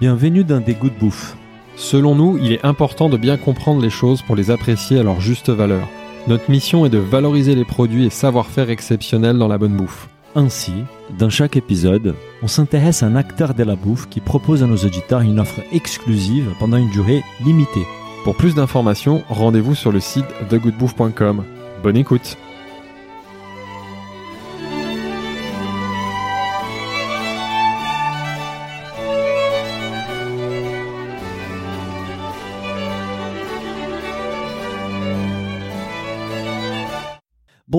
Bienvenue dans Des Goûts de Bouffe. Selon nous, il est important de bien comprendre les choses pour les apprécier à leur juste valeur. Notre mission est de valoriser les produits et savoir-faire exceptionnels dans la bonne bouffe. Ainsi, dans chaque épisode, on s'intéresse à un acteur de la bouffe qui propose à nos auditeurs une offre exclusive pendant une durée limitée. Pour plus d'informations, rendez-vous sur le site thegoodbouffe.com. Bonne écoute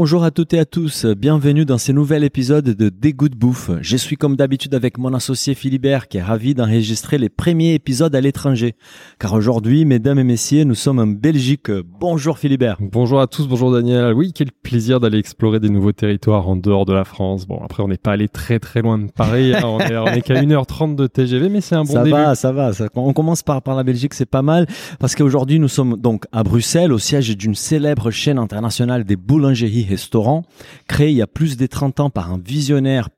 Bonjour à toutes et à tous, bienvenue dans ce nouvel épisode de Dégoût de bouffe. Je suis comme d'habitude avec mon associé Philibert qui est ravi d'enregistrer les premiers épisodes à l'étranger. Car aujourd'hui, mesdames et messieurs, nous sommes en Belgique. Bonjour Philibert. Bonjour à tous, bonjour Daniel. Oui, quel plaisir d'aller explorer des nouveaux territoires en dehors de la France. Bon, après, on n'est pas allé très très loin de Paris, hein. on est, qu'à 1h30 de TGV, mais c'est un bon ça début. Va, ça va, ça On commence par, par la Belgique, c'est pas mal, parce qu'aujourd'hui, nous sommes donc à Bruxelles, au siège d'une célèbre chaîne internationale des boulangeries restaurant, créé il y a plus de 30 ans par un visionnaire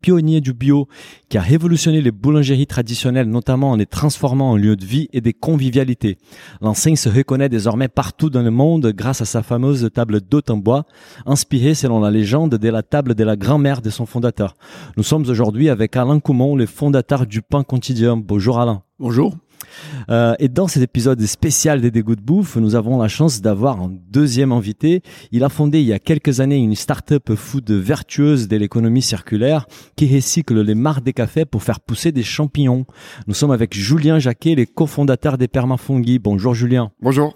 pionnier du bio qui a révolutionné les boulangeries traditionnelles, notamment en les transformant en lieux de vie et des convivialités. L'enseigne se reconnaît désormais partout dans le monde grâce à sa fameuse table d'hôte en bois, inspirée selon la légende de la table de la grand-mère de son fondateur. Nous sommes aujourd'hui avec Alain Coumont, le fondateur du pain quotidien. Bonjour Alain. Bonjour. Euh, et dans cet épisode spécial des dégoûts de bouffe, nous avons la chance d'avoir un deuxième invité. Il a fondé il y a quelques années une start-up food vertueuse de l'économie circulaire qui recycle les marcs des cafés pour faire pousser des champignons. Nous sommes avec Julien Jacquet, les cofondateurs des Permafungi. Bonjour Julien. Bonjour.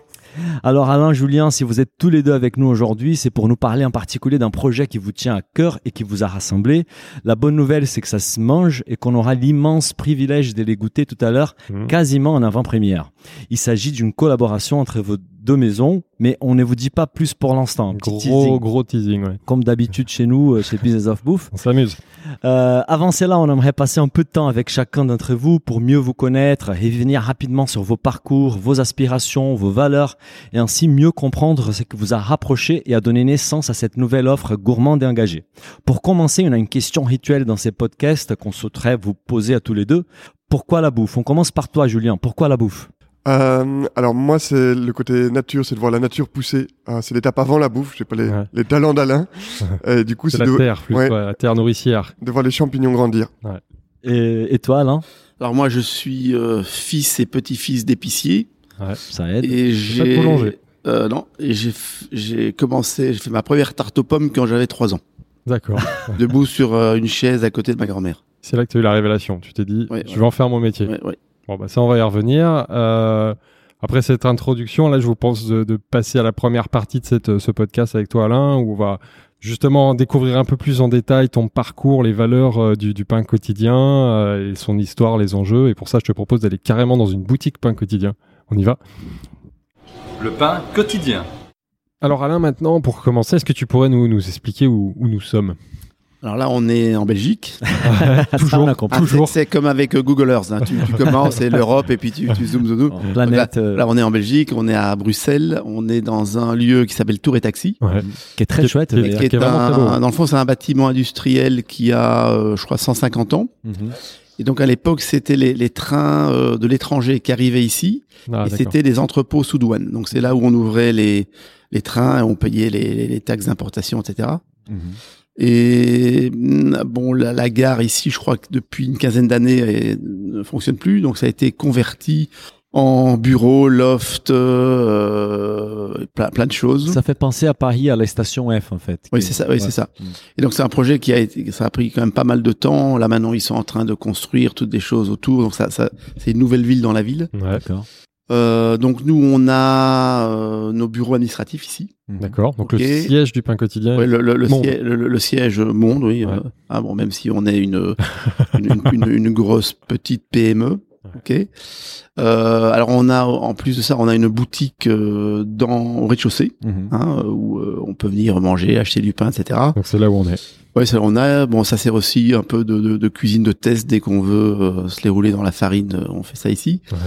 Alors Alain, Julien, si vous êtes tous les deux avec nous aujourd'hui, c'est pour nous parler en particulier d'un projet qui vous tient à cœur et qui vous a rassemblé. La bonne nouvelle, c'est que ça se mange et qu'on aura l'immense privilège de les goûter tout à l'heure, mmh. quasiment en avant-première. Il s'agit d'une collaboration entre vos deux maisons, mais on ne vous dit pas plus pour l'instant. Gros, teasing. gros teasing, ouais. Comme d'habitude chez nous, euh, chez Business of Bouffe. On s'amuse. Euh, avant cela, on aimerait passer un peu de temps avec chacun d'entre vous pour mieux vous connaître et revenir rapidement sur vos parcours, vos aspirations, vos valeurs, et ainsi mieux comprendre ce qui vous a rapproché et a donné naissance à cette nouvelle offre gourmande et engagée. Pour commencer, on a une question rituelle dans ces podcasts qu'on souhaiterait vous poser à tous les deux. Pourquoi la bouffe? On commence par toi, Julien. Pourquoi la bouffe? Euh, alors moi, c'est le côté nature, c'est de voir la nature pousser. Euh, c'est l'étape avant la bouffe. J'ai pas les, les talents d'Alain. et du coup, c'est la terre, plus la terre nourricière. De voir les champignons grandir. Et, et, toi, Alain? Alors moi, je suis euh, fils et petit-fils d'épicier. Ça aide. Et j'ai euh, non, et j'ai j'ai commencé, j'ai fait ma première tarte aux pommes quand j'avais 3 ans. D'accord. Debout sur euh, une chaise à côté de ma grand-mère. C'est là que tu as eu la révélation. Tu t'es dit, je vais en faire mon métier. Bon, bah ça, on va y revenir. Euh, après cette introduction, là, je vous pense de, de, passer à la première partie de cette, ce podcast avec toi, Alain, où on va justement découvrir un peu plus en détail ton parcours, les valeurs euh, du, du, pain quotidien, euh, et son histoire, les enjeux. Et pour ça, je te propose d'aller carrément dans une boutique pain quotidien. On y va Le pain quotidien. Alors Alain, maintenant, pour commencer, est-ce que tu pourrais nous, nous expliquer où, où nous sommes? Alors là, on est en Belgique. toujours, ah, toujours. C'est comme avec euh, Google Earth. Hein. Tu, tu, commences, c'est l'Europe, et puis tu, tu zoomes, zoomes, zoomes. Planète. Là, euh. là, on est en Belgique, on est à Bruxelles, on est dans un lieu qui s'appelle Tour et Taxi. Ouais. Qui est très qui chouette. Qui est, qui est qui est un, vraiment très beau. dans le fond, c'est un bâtiment industriel qui a, euh, je crois, 150 ans. Mhm. Et donc à l'époque, c'était les, les trains euh, de l'étranger qui arrivaient ici, Ah, et c'était des entrepôts sous douane. Donc c'est là où on ouvrait les, les trains, et on payait les, taxes d'importation, etc. Et mm, bon, la, la gare ici, je crois que depuis une quinzaine d'années, ne fonctionne plus. Donc ça a été converti en bureau, loft, euh, plein, plein de choses. Ça fait penser à Paris, à la station F, en fait. Oui, c'est ça. Oui, Ouais. c'est ça. Mhm. Et donc c'est un projet qui a été, ça a pris quand même pas mal de temps. Là maintenant, ils sont en train de construire toutes des choses autour. Donc ça, ça c'est une nouvelle ville dans la ville. Ouais, D'accord. Euh, donc nous, on a euh, nos bureaux administratifs ici. Mhm. D'accord. Donc le siège du pain quotidien. Ouais, le, le, le, Monde. siège, le, le siège monde, oui. Ouais. euh, ah bon, même si on est une une, une, une- une grosse petite PME. Ok. Euh, alors on a en plus de ça, on a une boutique euh, dans au rez-de-chaussée Mhm. hein, où euh, on peut venir manger, acheter du pain, etc. Donc c'est là où on est. Ouais, ça on a. Bon, ça sert aussi un peu de, de, de cuisine de test dès qu'on veut euh, se les rouler dans la farine. On fait ça ici. Ouais.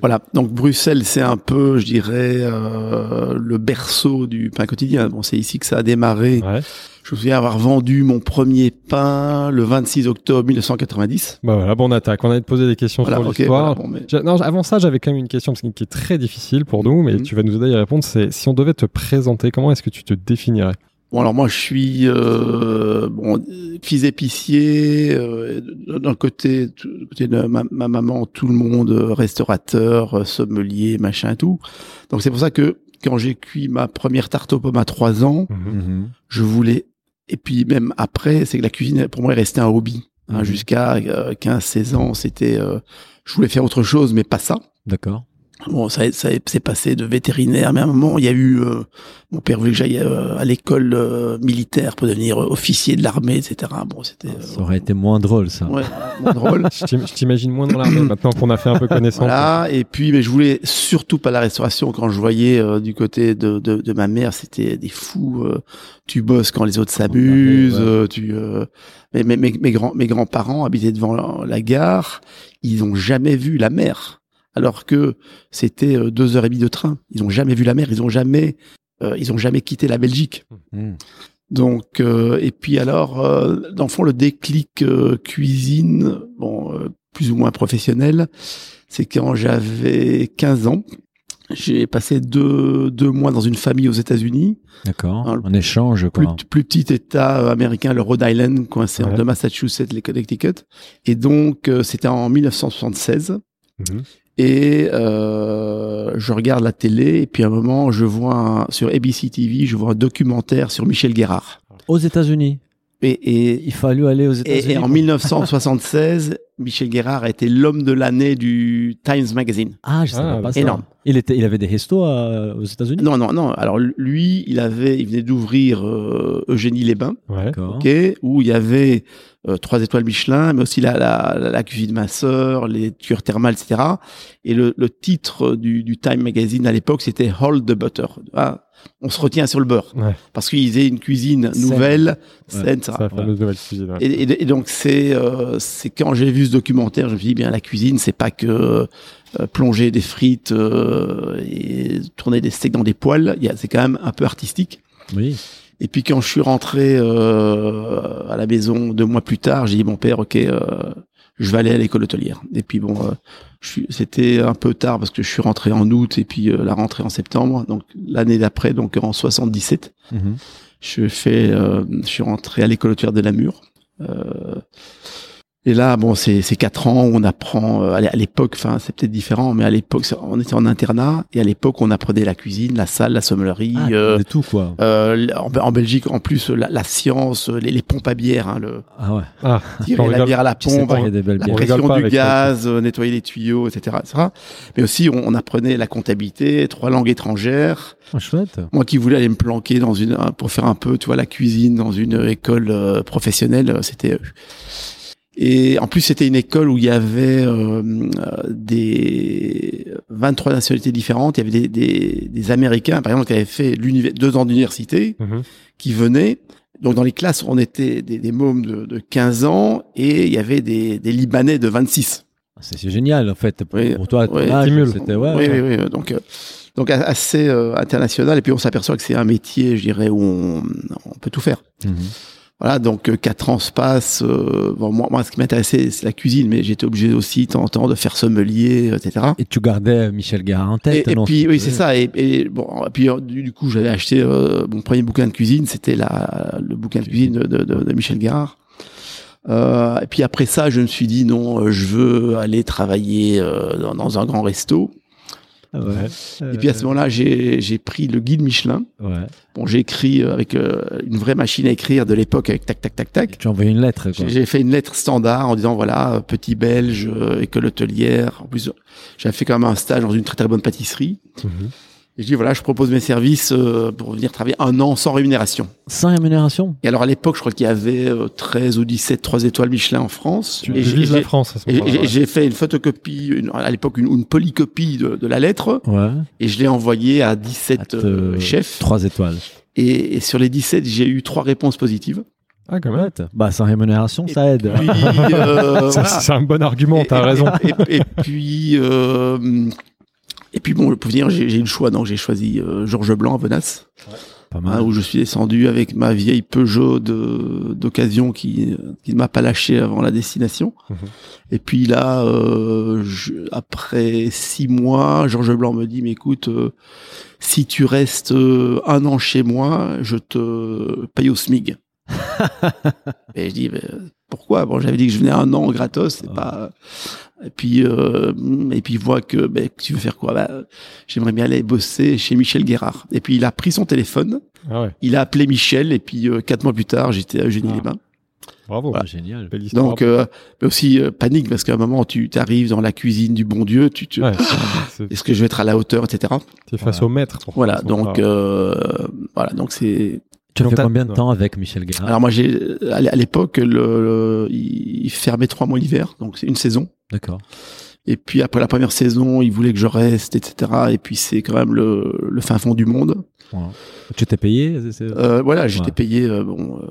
Voilà. Donc Bruxelles, c'est un peu, je dirais, euh, le berceau du pain quotidien. Bon, c'est ici que ça a démarré. Ouais. Je me souviens avoir vendu mon premier pain le 26 octobre 1990. Bah voilà, bon attaque. On allait te poser des questions sur l'histoire. Non, avant ça, j'avais quand même une question qui est très difficile pour nous, mais mhm. tu vas nous aider à y répondre. C'est si on devait te présenter, comment est-ce que tu te définirais? Bon alors moi je suis euh, bon fils épicier euh, d'un côté, côté de ma, maman tout le monde restaurateur sommelier machin et tout donc c'est pour ça que quand j'ai cuit ma première tarte aux pommes à 3 ans mhm. je voulais et puis même après, c'est que la cuisine pour moi est restée un hobby. Hein, mhm. Jusqu'à 15-16 euh, ans, c'était, euh, je voulais faire autre chose, mais pas ça. D'accord. Bon, ça, ça s'est passé de vétérinaire, mais à un moment, il y a eu euh, mon père voulait que j'aille euh, à l'école euh, militaire pour devenir officier de l'armée, etc. Bon, c'était. ça aurait été moins drôle, ça. Ouais, moins drôle. je t'imagine moins dans l'armée maintenant qu'on a fait un peu connaissance. Voilà. Et puis, mais je voulais surtout pas la restauration. Quand je voyais du côté de, de, de, ma mère, c'était des fous. tu bosses quand les autres s'amusent. Tu. mais mes, mes, mes grands mes grands parents habitaient devant la gare. Ils ont jamais vu la mer alors que c'était euh, deux heures et demie de train. Ils n'ont jamais vu la mer, ils n'ont jamais, euh, ils ont jamais quitté la Belgique. Mmh. Donc, euh, et puis alors, dans le fond, le déclic cuisine, bon, plus ou moins professionnel, c'est quand j'avais 15 ans. J'ai passé deux, deux mois dans une famille aux États-Unis. D'accord. En échange, quoi. Plus, plus petit État américain, le Rhode Island, coincé entre Massachusetts et Connecticut. Et donc, c'était en 1976. Et euh, je regarde la télé et puis à un moment, je vois sur ABC TV, je vois un documentaire sur Michel Guérard. Aux États-Unis. Et, et il fallu aller aux États-Unis. Et, en 1976, Michel Guérard a été l'homme de l'année du Times Magazine. Ah, je savais ah, pas ça. Énorme. Il était, il avait des restos euh, aux États-Unis? Non, non, non. Alors lui, il avait, il venait d'ouvrir euh, Eugénie les Bains, ouais. okay, où il y avait euh, trois étoiles Michelin, mais aussi la, la, la cuisine de ma sœur, les cures thermales, etc. Et le, le titre du, du Time Magazine à l'époque, c'était Hold the Butter. Ah, on se retient sur le beurre ouais. parce qu'ils faisaient une cuisine nouvelle, saine, ça. Cuisine, et, et, et, donc c'est euh, c'est quand j'ai vu ce documentaire, je me suis dit bien la cuisine, c'est pas que euh, plonger des frites euh, et tourner des steaks dans des poêles, c'est quand même un peu artistique. Oui. Et puis quand je suis rentré euh, à la maison deux mois plus tard, j'ai dit mon père, ok, euh, je vais aller à l'école hôtelière. Et puis bon, euh, c'était un peu tard parce que je suis rentré en août et puis euh, la rentrée en septembre. Donc l'année d'après, donc en 77, mhm. je fais, je suis rentré à l'école hôtelière de Namur. Et là, bon, c'est quatre ans où on apprend. Euh, à l'époque, enfin, c'est peut-être différent, mais à l'époque, on était en internat et à l'époque, on apprenait la cuisine, la salle, la sommellerie, ah, euh, tout quoi. Euh, en, Belgique, en plus, la, science, les, les, pompes à bière, hein, le ah ouais, ah, tirer la bière à la pompe, la pression du gaz, euh, nettoyer les tuyaux, etc., etc. Mais aussi, on, on apprenait la comptabilité, trois langues étrangères. Oh, chouette. Moi qui voulais aller me planquer dans une pour faire un peu, tu vois, la cuisine dans une école euh, professionnelle, c'était et en plus, c'était une école où il y avait euh, des 23 nationalités différentes. Il y avait des, des, des Américains, par exemple, qui avaient fait deux ans d'université, mhm. qui venaient. Donc dans les classes, on était des, des mômes de, de, 15 ans et il y avait des, des Libanais de 26. Ah, c'est génial en fait pour, oui, toi. Oui, c'était ouais, oui, oui, oui, Donc euh, donc assez euh, international et puis on s'aperçoit que c'est un métier, je dirais, où on, on peut tout faire. Mhm. Voilà, donc euh, quatre ans se passent. Euh, bon, moi, moi, ce qui m'intéressait, c'est la cuisine, mais j'étais obligé aussi, de temps en temps, de faire sommelier, etc. Et tu gardais Michel Gara en tête. Et, et puis, oui, c'est ça. Et, et, bon, puis du, coup, j'avais acheté euh, mon premier bouquin de cuisine. C'était la le bouquin de cuisine de, de, de Michel Gara. Euh, et puis après ça, je me suis dit non, je veux aller travailler dans, dans, un grand resto. Ouais. Et puis à ce moment-là, j'ai pris le guide Michelin. Ouais. Bon, j'ai écrit euh, avec euh, une vraie machine à écrire de l'époque avec tac tac tac tac. Tu as envoyé une lettre. J'ai fait une lettre standard en disant voilà petit belge école hôtelière. En plus, j'avais fait quand même un stage dans une très très bonne pâtisserie. Mhm. Et je dis voilà, je propose mes services euh, pour venir travailler un an sans rémunération. Sans rémunération? Et alors à l'époque, je crois qu'il y avait 13 ou 17 3 étoiles Michelin en France. Tu et j'ai la France Et j'ai fait une photocopie, une, à l'époque une, une, polycopie de, de, la lettre. Ouais. Et je l'ai envoyée à 17 euh, chefs. 3 étoiles. Et, et sur les 17, j'ai eu trois réponses positives. Ah, quand même. Bah, sans rémunération, ça aide. Euh, c'est un bon argument, t'as raison. Et, et puis, euh, et puis bon, pour venir, j'ai eu le choix, donc j'ai choisi euh, Georges Blanc à Venasse. Hein, où je suis descendu avec ma vieille Peugeot d'occasion qui, qui ne m'a pas lâché avant la destination. Mhm. Et puis là, euh, après six mois, Georges Blanc me dit, mais écoute, euh, si tu restes euh, un an chez moi, je te paye au SMIG. et je dis, pourquoi? Bon, j'avais dit que je venais un an gratos, c'est pas. Et puis, euh, et puis il voit que, ben, tu veux faire quoi? Bah, J'aimerais bien aller bosser chez Michel Guérard. Et puis il a pris son téléphone, ah ouais. il a appelé Michel, et puis euh, quatre mois plus tard, j'étais à Eugénie ah. les Bains. Bravo, génial. Belle Donc, euh, mais aussi euh, panique parce qu'à un moment tu arrives dans la cuisine du bon Dieu, tu, tu... est-ce que je vais être à la hauteur, etc. Tu es face au maître. Voilà, donc voilà, donc c'est tu as fait combien de temps avec Michel Guérard Alors moi, j'ai à l'époque, le, il fermait trois mois l'hiver, donc c'est une saison. D'accord. Et puis après la première saison, il voulait que je reste, etc. Et puis c'est quand même le, le, fin fond du monde. Tu t'es payé euh, Voilà, j'étais payé. Euh, bon, euh,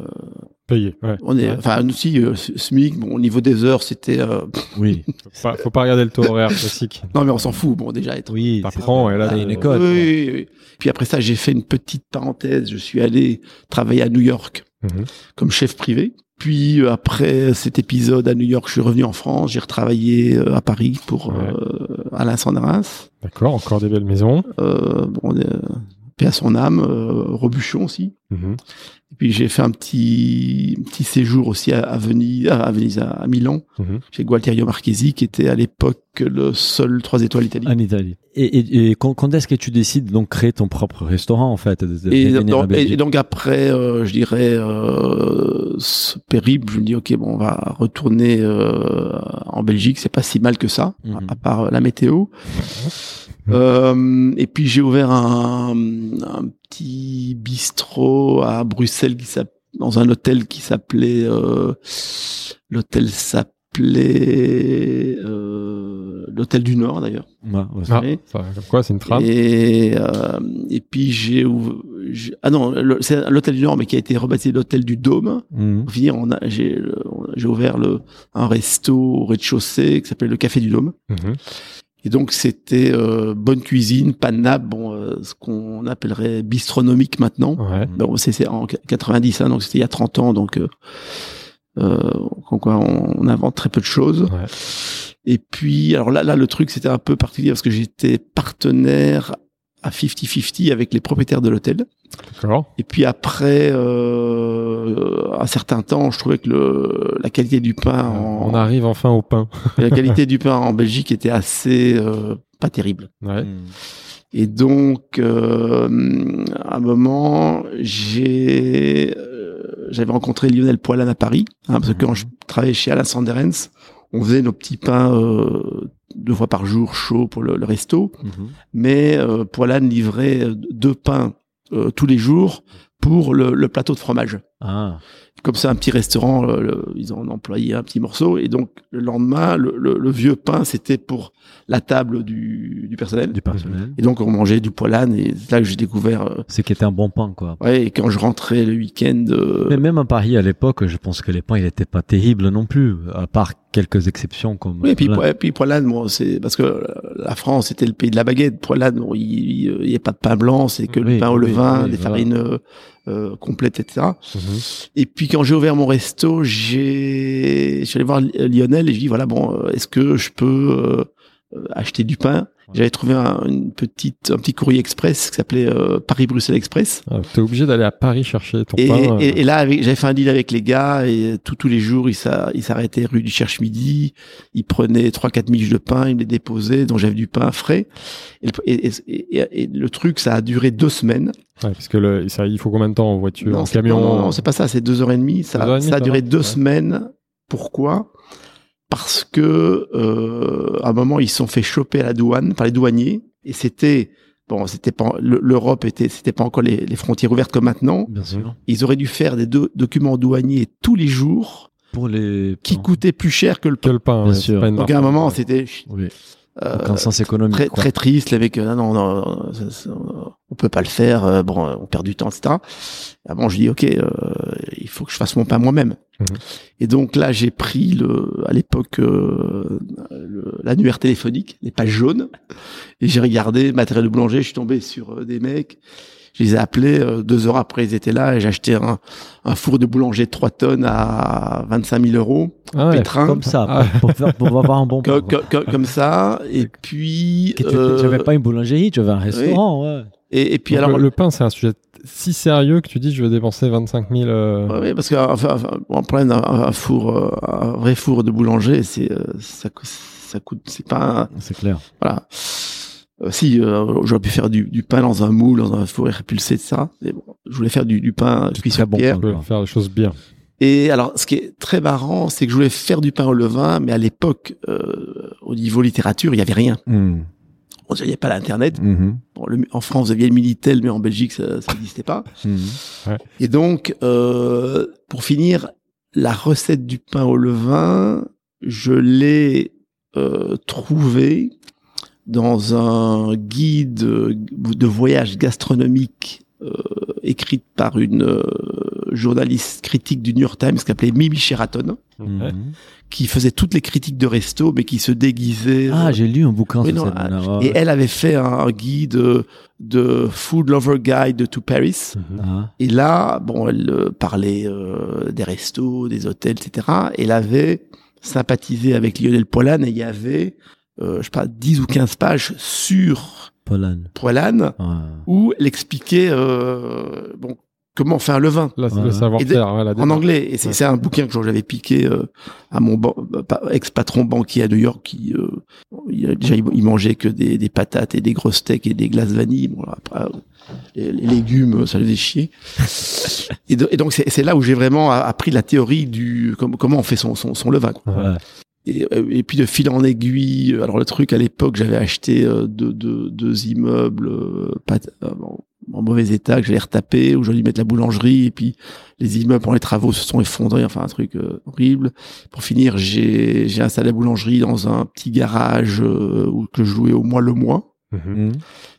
Payé, ouais. On est, enfin, aussi, euh, SMIC, bon, au niveau des heures, c'était. Euh, oui. faut, pas, faut pas regarder le taux horaire classique. non, mais on s'en fout. Bon, déjà, être. Oui. T'apprends, et là, t'as une école. Oui, oui, Puis après ça, j'ai fait une petite parenthèse. Je suis allé travailler à New York mhm. comme chef privé. Puis euh, après cet épisode à New York, je suis revenu en France. J'ai retravaillé à Paris pour Alain Sandras. D'accord, encore des belles maisons. bon, paix à son âme, Robuchon aussi. Mhm. Et puis j'ai fait un petit petit séjour aussi à, Venise, à Venise, à, Milan, mhm. chez Gualterio Marchesi, qui était à l'époque le seul trois étoiles italien. En Italie. Et, et, quand, est-ce que tu décides donc créer ton propre restaurant en fait et, donc, après, euh, je dirais euh, ce périple, je me dis ok bon on va retourner euh, en Belgique, c'est pas si mal que ça, mhm. à part la météo. Euh, et puis j'ai ouvert un, un, petit bistrot à Bruxelles qui dans un hôtel qui s'appelait euh, l'hôtel s'appelait euh, l'hôtel du Nord d'ailleurs. Ouais, ah, comme quoi c'est une trame. Et euh, et puis j'ai ah non c'est l'hôtel du Nord mais qui a été rebaptisé l'hôtel du Dôme. Mmh. on a j'ai j'ai ouvert le un resto au rez-de-chaussée qui s'appelle le Café du Dôme. Mmh. Et donc c'était euh, bonne cuisine, nappe, bon, euh, ce qu'on appellerait bistronomique maintenant. Ouais. Bon, c'est en 90, hein, donc c'était il y a 30 ans, donc euh, euh quoi, on, invente très peu de choses. Ouais. Et puis, alors là, là, le truc c'était un peu particulier parce que j'étais partenaire à 50-50 avec les propriétaires de l'hôtel. Et puis après euh, un certain temps, je trouvais que le, la qualité du pain. On arrive enfin au pain. la qualité du pain en Belgique était assez euh, pas terrible. Ouais. Et donc, euh, à un moment, j'ai euh, j'avais rencontré Lionel Poilane à Paris, hein, parce que quand je travaillais chez Alain Sanderens, on faisait nos petits pains euh, deux fois par jour chaud pour le, resto, mhm. mais euh, Poilane livrait deux pains euh, tous les jours pour le, plateau de fromage. Ah. Comme c'est un petit restaurant, ils ont employé un petit morceau et donc le lendemain, le, vieux pain c'était pour la table du, du, personnel. Du personnel. Et donc on mangeait du poilane et c'est là que j'ai découvert. Euh, c'est qui était un bon pain quoi. Ouais. Et quand je rentrais le week-end. Euh, Mais même à Paris à l'époque, je pense que les pains ils étaient pas terribles non plus, à part quelques exceptions comme. Oui, et puis, puis poilane, bon, c'est parce que la France c'était le pays de la baguette. Poilane, bon, il n'y a pas de pain blanc, c'est que le pain au levain, des farines euh, complètes, etc. Mhm. Et puis quand j'ai ouvert mon resto, j'ai, je suis allé voir Lionel et je dis voilà bon, est-ce que je peux euh, acheter du pain. J'avais trouvé un, une petite, un petit courrier express qui s'appelait euh, Paris-Bruxelles Express. Ah, T'es obligé d'aller à Paris chercher ton et, pain. Et, euh. et là, j'avais fait un deal avec les gars et tous les jours, ils s'arrêtaient rue du Cherche-Midi. Ils prenaient trois, quatre miches de pain, ils les déposaient, donc j'avais du pain frais. Et, et, le truc, ça a duré deux semaines. Ouais, parce que le, ça, il faut combien de temps en voiture, en camion Non, non, c'est pas ça, c'est deux heures et demie. Ça, ça a duré deux semaines. Pourquoi? Parce que euh, à un moment ils se sont fait choper à la douane par les douaniers et c'était bon c'était pas l'Europe était c'était pas encore les, frontières ouvertes comme maintenant. Bien sûr. Ils auraient dû faire des documents douaniers tous les jours pour les qui coûtaient plus cher que le pain. Que le pain bien sûr. Donc à un moment c'était oui. Euh, sens économique. Très, très triste, avec euh, non, non, non, on peut pas le faire, euh, bon, on perd du temps, etc. Ah bon, je dis ok, euh, il faut que je fasse mon pain moi-même. Mhm. Et donc là, j'ai pris le, à l'époque, l'annuaire téléphonique, les pages jaunes, et j'ai regardé matériel de boulanger. Je suis tombé sur des mecs. Je les ai appelés euh, deux heures après, ils étaient là et j'ai acheté un, un, four de boulanger de 3 tonnes à 25 000 euros. Ah ouais, comme ça, ah. pour, faire, pour avoir un bon comme, comme, ça. Et puis. Euh, tu n'avais pas une boulangerie, tu avais un restaurant, ouais. Et, et puis alors. Le, pain, c'est un sujet si sérieux que tu dis je vais dépenser 25 000. Euh... Oui, parce qu'un enfin, un, un, four, euh, un vrai four de boulanger, c'est ça, ça coûte, c'est pas. C'est clair. Voilà. Euh, si euh, j'aurais pu faire du, du, pain dans un moule, dans un four répulsé, ça. Mais bon, je voulais faire du, du pain cuit sur bon pierre. faire les choses bien. Et alors, ce qui est très marrant, c'est que je voulais faire du pain au levain, mais à l'époque, euh, au niveau littérature, il y avait rien. Mm. On il n'y avait pas l'internet. Mm-hmm. Bon, en France, vous aviez le Minitel, mais en Belgique, ça n'existait pas. Ouais. Et donc, euh, pour finir, la recette du pain au levain, je l'ai euh, trouvée dans un guide de voyage gastronomique euh, écrite par une euh, journaliste critique du New York Times qui s'appelait Mimi Sheraton, mhm. qui faisait toutes les critiques de resto, mais qui se déguisait. Ah, j'ai lu un bouquin sur cette ah, Et elle avait fait un, guide de Food Lover Guide to Paris. Mhm. Ah. Et là, bon, elle euh, parlait des restos, des hôtels, etc. Elle avait sympathisé avec Lionel Polan et il y avait euh, je sais pas, 10 ou 15 pages sur Poilane, où elle expliquait euh, bon, comment faire le vin. le savoir-faire. en anglais. Et c'est un bouquin que j'avais piqué euh, à mon ex-patron banquier à New York qui euh, il, déjà il, mangeait que des, des, patates et des grosses steaks et des glaces vanille. Bon, après, les, légumes, ça le faisait chier. et, donc c'est là où j'ai vraiment appris la théorie du comment on fait son, son, son levain. Quoi. Euh, et, puis de fil en aiguille. Euh, alors le truc à l'époque, j'avais acheté euh, deux, deux, deux immeubles pas, en mauvais état que j'allais retaper, où j'allais mettre la boulangerie, et puis les immeubles pour les travaux se sont effondrés, enfin un truc horrible. Pour finir, j'ai installé la boulangerie dans un petit garage où que je jouais au mois le mois. Mhm.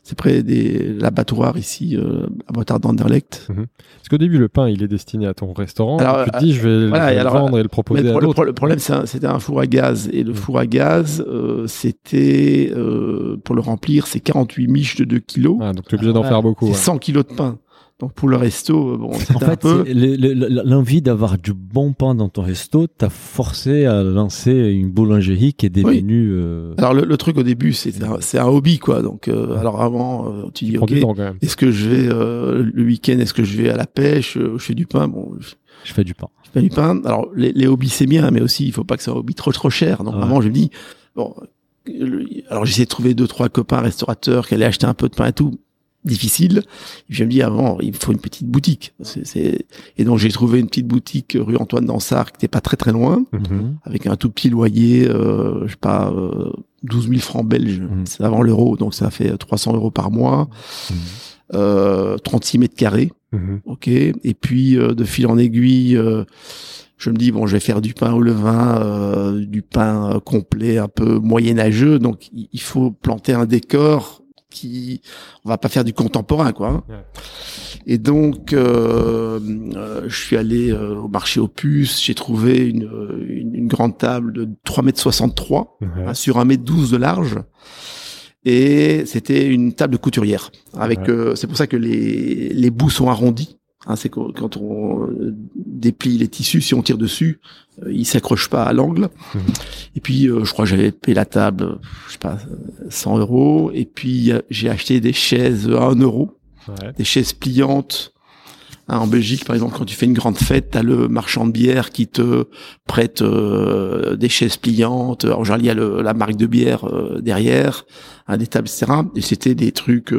C'est près des l'abattoir ici euh, à Botard d'Anderlecht. Mhm. Parce qu'au début, le pain, il est destiné à ton restaurant. Alors, tu te dis, je vais le vendre et le proposer à d'autres. Le, problème, c'était un, four à gaz. Et le mhm. four à gaz, euh, c'était, euh, pour le remplir, c'est 48 miches de 2 kilos. Ah, donc tu es obligé d'en faire beaucoup. 100 kilos de pain. Donc pour le resto, euh, bon, en fait, l'envie d'avoir du bon pain dans ton resto t'a forcé à lancer une boulangerie qui est devenue. Euh... Alors le, truc au début, c'est un, c'est un hobby quoi. Donc euh, alors avant, euh, tu dis ok, est-ce que je vais le week-end, est-ce que je vais à la pêche, je fais du pain, bon. Je, fais du pain. Je fais du pain. Alors les, les hobbies c'est bien, mais aussi il faut pas que ça soit un hobby trop trop cher. Donc vraiment, je me dis bon. Alors j'essaie de trouver deux trois copains restaurateurs qui allaient acheter un peu de pain et tout difficile. je me dis avant, il faut une petite boutique. C'est, Et donc j'ai trouvé une petite boutique rue Antoine Dansard qui n'était pas très très loin, mhm. avec un tout petit loyer, euh, je sais pas, euh, 12 000 francs belges. Mhm. C'est avant l'euro, donc ça fait 300 euros par mois. Mhm. Euh, 36 mètres carrés. Ok. Et puis euh, de fil en aiguille. Euh, je me dis bon, je vais faire du pain au levain, euh, du pain complet, un peu moyenâgeux. Donc, il faut planter un décor qui on va pas faire du contemporain quoi. Hein. Et donc euh, euh, je suis allé euh, au marché aux puces, j'ai trouvé une, une, grande table de 3 mètres 63 hein, sur 1 mètre 12 de large. Et c'était une table de couturière avec c'est pour ça que les les bouts sont arrondis. Hein, c'est quand on déplie les tissus, si on tire dessus, euh, il s'accroche pas à l'angle. Et puis, euh, je crois que j'avais payé la table, je sais pas, 100 euros. Et puis, j'ai acheté des chaises à 1 euro, des chaises pliantes. Hein, en Belgique, par exemple, quand tu fais une grande fête, t'as le marchand de bière qui te prête euh, des chaises pliantes. Alors, genre, il y a le, la marque de bière derrière, hein, des tables, etc. Et c'était des trucs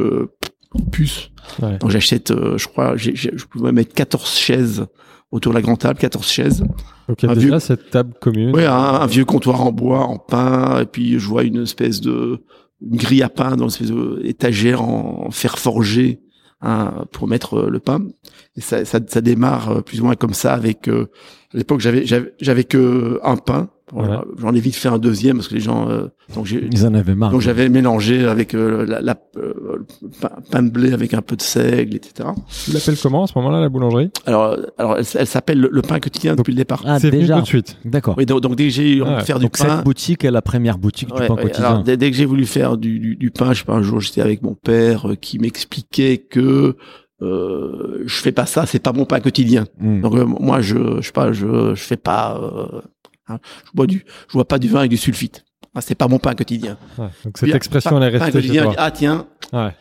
puces. Donc, j'achète, je crois, je pouvais mettre 14 chaises autour de la grande table, 14 chaises. Donc il y a déjà cette table commune. Oui, un, vieux comptoir en bois, en pain, et puis je vois une espèce de une grille à pain dans une espèce d'étagère en fer forgé hein, pour mettre le pain. Et ça, ça, ça, démarre plus ou moins comme ça avec. Euh, à l'époque, j'avais j'avais que un pain J'en ai vite fait un deuxième parce que les gens. Euh, donc Ils en avaient marre. Donc j'avais mélangé avec euh, la, la euh, pain de blé avec un peu de seigle, etc. Tu l'appelles comment à ce moment-là la boulangerie? Alors, alors elle, s'appelle le, pain quotidien depuis le départ. Ah, c'est déjà tout de suite. D'accord. Oui, donc, dès que j'ai envie de faire du pain. Cette boutique est la première boutique du pain quotidien. Alors, dès, que j'ai voulu faire du, du, du, pain, je sais pas un jour j'étais avec mon père qui m'expliquait que euh, je fais pas ça, c'est pas mon pain quotidien. Hmm. Donc euh, moi je je sais pas je je fais pas euh, hein, je bois du je bois pas du vin avec du sulfite. Ah, c'est pas mon pain quotidien. donc cette expression elle est restée. Ah tiens. Ouais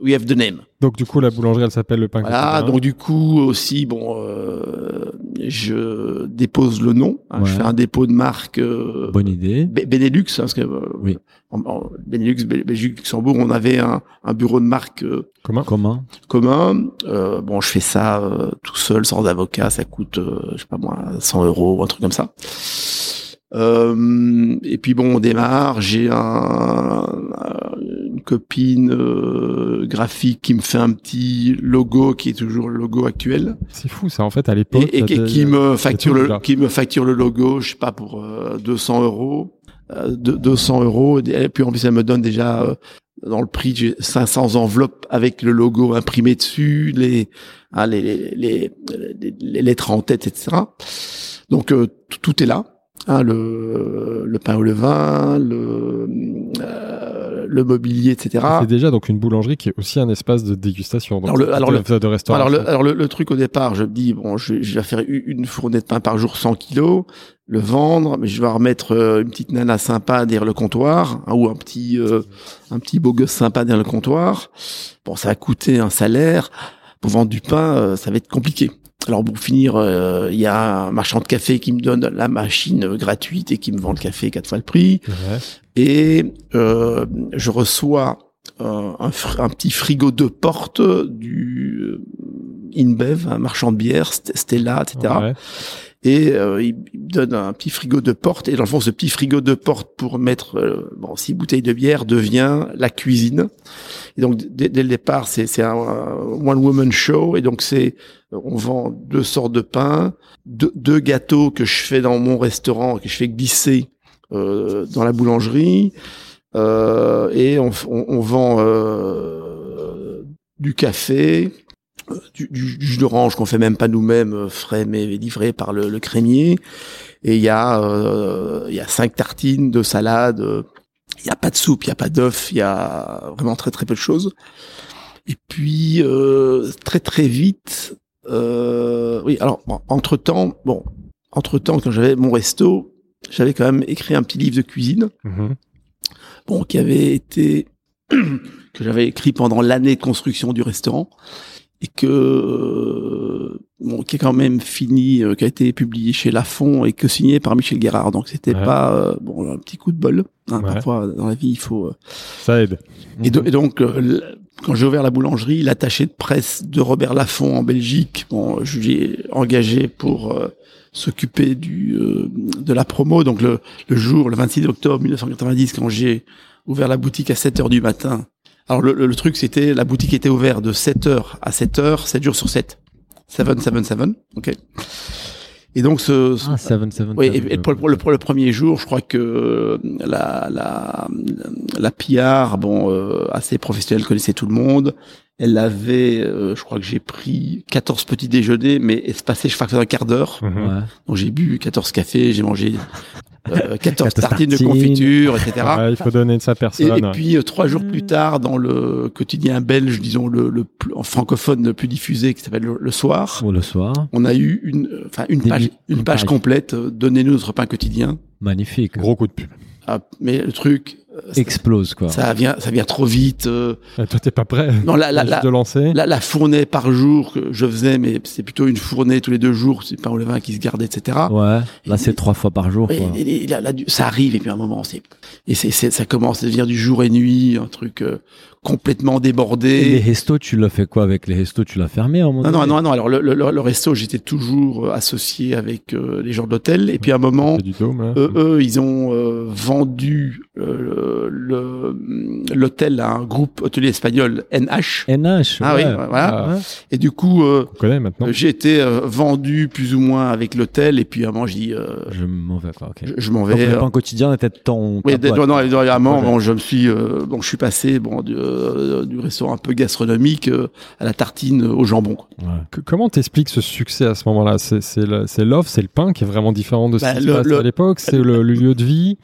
we have the name. Donc du coup la boulangerie elle s'appelle le pain voilà, donc du coup aussi bon euh, je dépose le nom, hein, je fais un dépôt de marque euh, Bonne idée. Benelux hein, parce que euh, oui. En, Benelux Belgique Luxembourg, on avait un, un bureau de marque euh, commun commun. Commun bon, je fais ça tout seul sans avocat, ça coûte je sais pas moi 100 euros un truc comme ça. Euh, et puis bon, on démarre. J'ai un, une copine euh, graphique qui me fait un petit logo qui est toujours le logo actuel. C'est fou ça en fait à l'époque. Et, qui me facture le, qui me facture le logo, je sais pas pour 200 euh, euros. 200 euros et puis en plus elle me donne déjà dans le prix j'ai 500 enveloppes avec le logo imprimé dessus les hein, les, les, les, les, lettres en tête etc donc tout est là Hein, le, le pain au levain, le, euh, le mobilier, etc. C'est déjà donc une boulangerie qui est aussi un espace de dégustation. alors le, alors, le, de restauration. Alors, le, alors le, truc au départ, je me dis bon, je, je, vais faire une fournée de pain par jour, 100 kilos, le vendre, mais je vais remettre euh, une petite nana sympa derrière le comptoir hein, ou un petit euh, un petit beau gosse sympa derrière le comptoir. Bon, ça va coûter un salaire. Pour vendre du pain, ça va être compliqué. Alors pour finir, euh, il y a un marchand de café qui me donne la machine gratuite et qui me vend le café quatre fois le prix. Et euh, je reçois euh, un, un, petit frigo de porte du InBev, un marchand de bière, Stella, etc et euh, il me donne un petit frigo de porte et dans le fond ce petit frigo de porte pour mettre euh, bon six bouteilles de bière devient la cuisine. Et donc dès, le départ c'est un, one woman show et donc c'est on vend deux sortes de pain deux, deux, gâteaux que je fais dans mon restaurant que je fais glisser euh, dans la boulangerie euh, et on, on, on vend euh, du café du, du, jus d'orange qu'on fait même pas nous-mêmes, euh, frais mais livré par le, le crémier. Et il y a euh, il y a cinq tartines de salade. Euh, il y a pas de soupe, il y a pas d'œuf, il y a vraiment très très peu de choses. Et puis euh, très très vite, euh, oui. Alors entre temps, bon, entre temps quand j'avais mon resto, j'avais quand même écrit un petit livre de cuisine, mm-hmm. bon qui avait été que j'avais écrit pendant l'année de construction du restaurant et que euh, bon, qui est quand même fini, euh, qui a été publié chez Lafon et que signé par Michel Guérard. Donc c'était pas euh, bon un petit coup de bol. Hein, Parfois dans la vie il faut. Ça aide. Et, donc quand j'ai ouvert la boulangerie, l'attaché de presse de Robert Laffont en Belgique, bon, je l'ai engagé pour s'occuper du de la promo. Donc le, le jour, le 26 octobre 1990, quand j'ai ouvert la boutique à 7 heures du matin, alors le, le, truc c'était la boutique était ouverte de 7h à 7h, 7 jours sur 7. 7 7 7. OK. Et donc ce, ah, 7 7. Oui, et, pour, le, pour, le, premier jour, je crois que la la la PR bon euh, assez professionnelle connaissait tout le monde. Elle avait euh, je crois que j'ai pris 14 petits déjeuners mais espacés je crois que un quart d'heure. Mhm. Donc j'ai bu 14 cafés, j'ai mangé 14, euh, tartines, de confiture, etc. il faut donner de sa personne. Et, puis euh, trois jours plus tard, dans le quotidien belge, disons le, le plus, en francophone le plus diffusé, qui s'appelle le, Soir. le Soir. On a eu une, enfin une page, une page complète. Euh, Donnez-nous notre pain quotidien. Magnifique. Gros coup de pub. Ah, mais le truc, explose quoi. Ça vient, ça vient trop vite. Euh... toi, t'es pas prêt. Non, la, la, la, de lancer? La, la, fournée par jour que je faisais, mais c'est plutôt une fournée tous les deux jours. C'est pas au levain qui se gardait, etc. Ouais. Là, c'est trois fois par jour. Quoi. Et, là, ça arrive et puis à un moment, c'est et c'est, ça commence à devenir du jour et nuit, un truc euh, complètement débordé. Et les restos, tu l'as fait quoi avec les restos? Tu l'as fermé en moment Non, non, non, Alors le, le, le resto, j'étais toujours euh, associé avec euh, les gens de l'hôtel. Et puis à un moment, eux, ils ont euh, vendu l'hôtel à un groupe hôtelier espagnol NH. NH. Ah oui, voilà. Ah. Et du coup, maintenant. j'ai été vendu plus ou moins avec l'hôtel. Et puis à un moment, je dis, je m'en vais quoi. Je, m'en vais. Donc, le pain quotidien était ton. Oui, non, non, évidemment, bon, je me suis, bon, je suis passé, bon. De, euh, du restaurant un peu gastronomique euh, à la tartine au jambon. comment t'expliques ce succès à ce moment-là? C'est l'offre, c'est le pain qui est vraiment différent de ce bah, qui se passe à l'époque, c'est le, lieu de vie?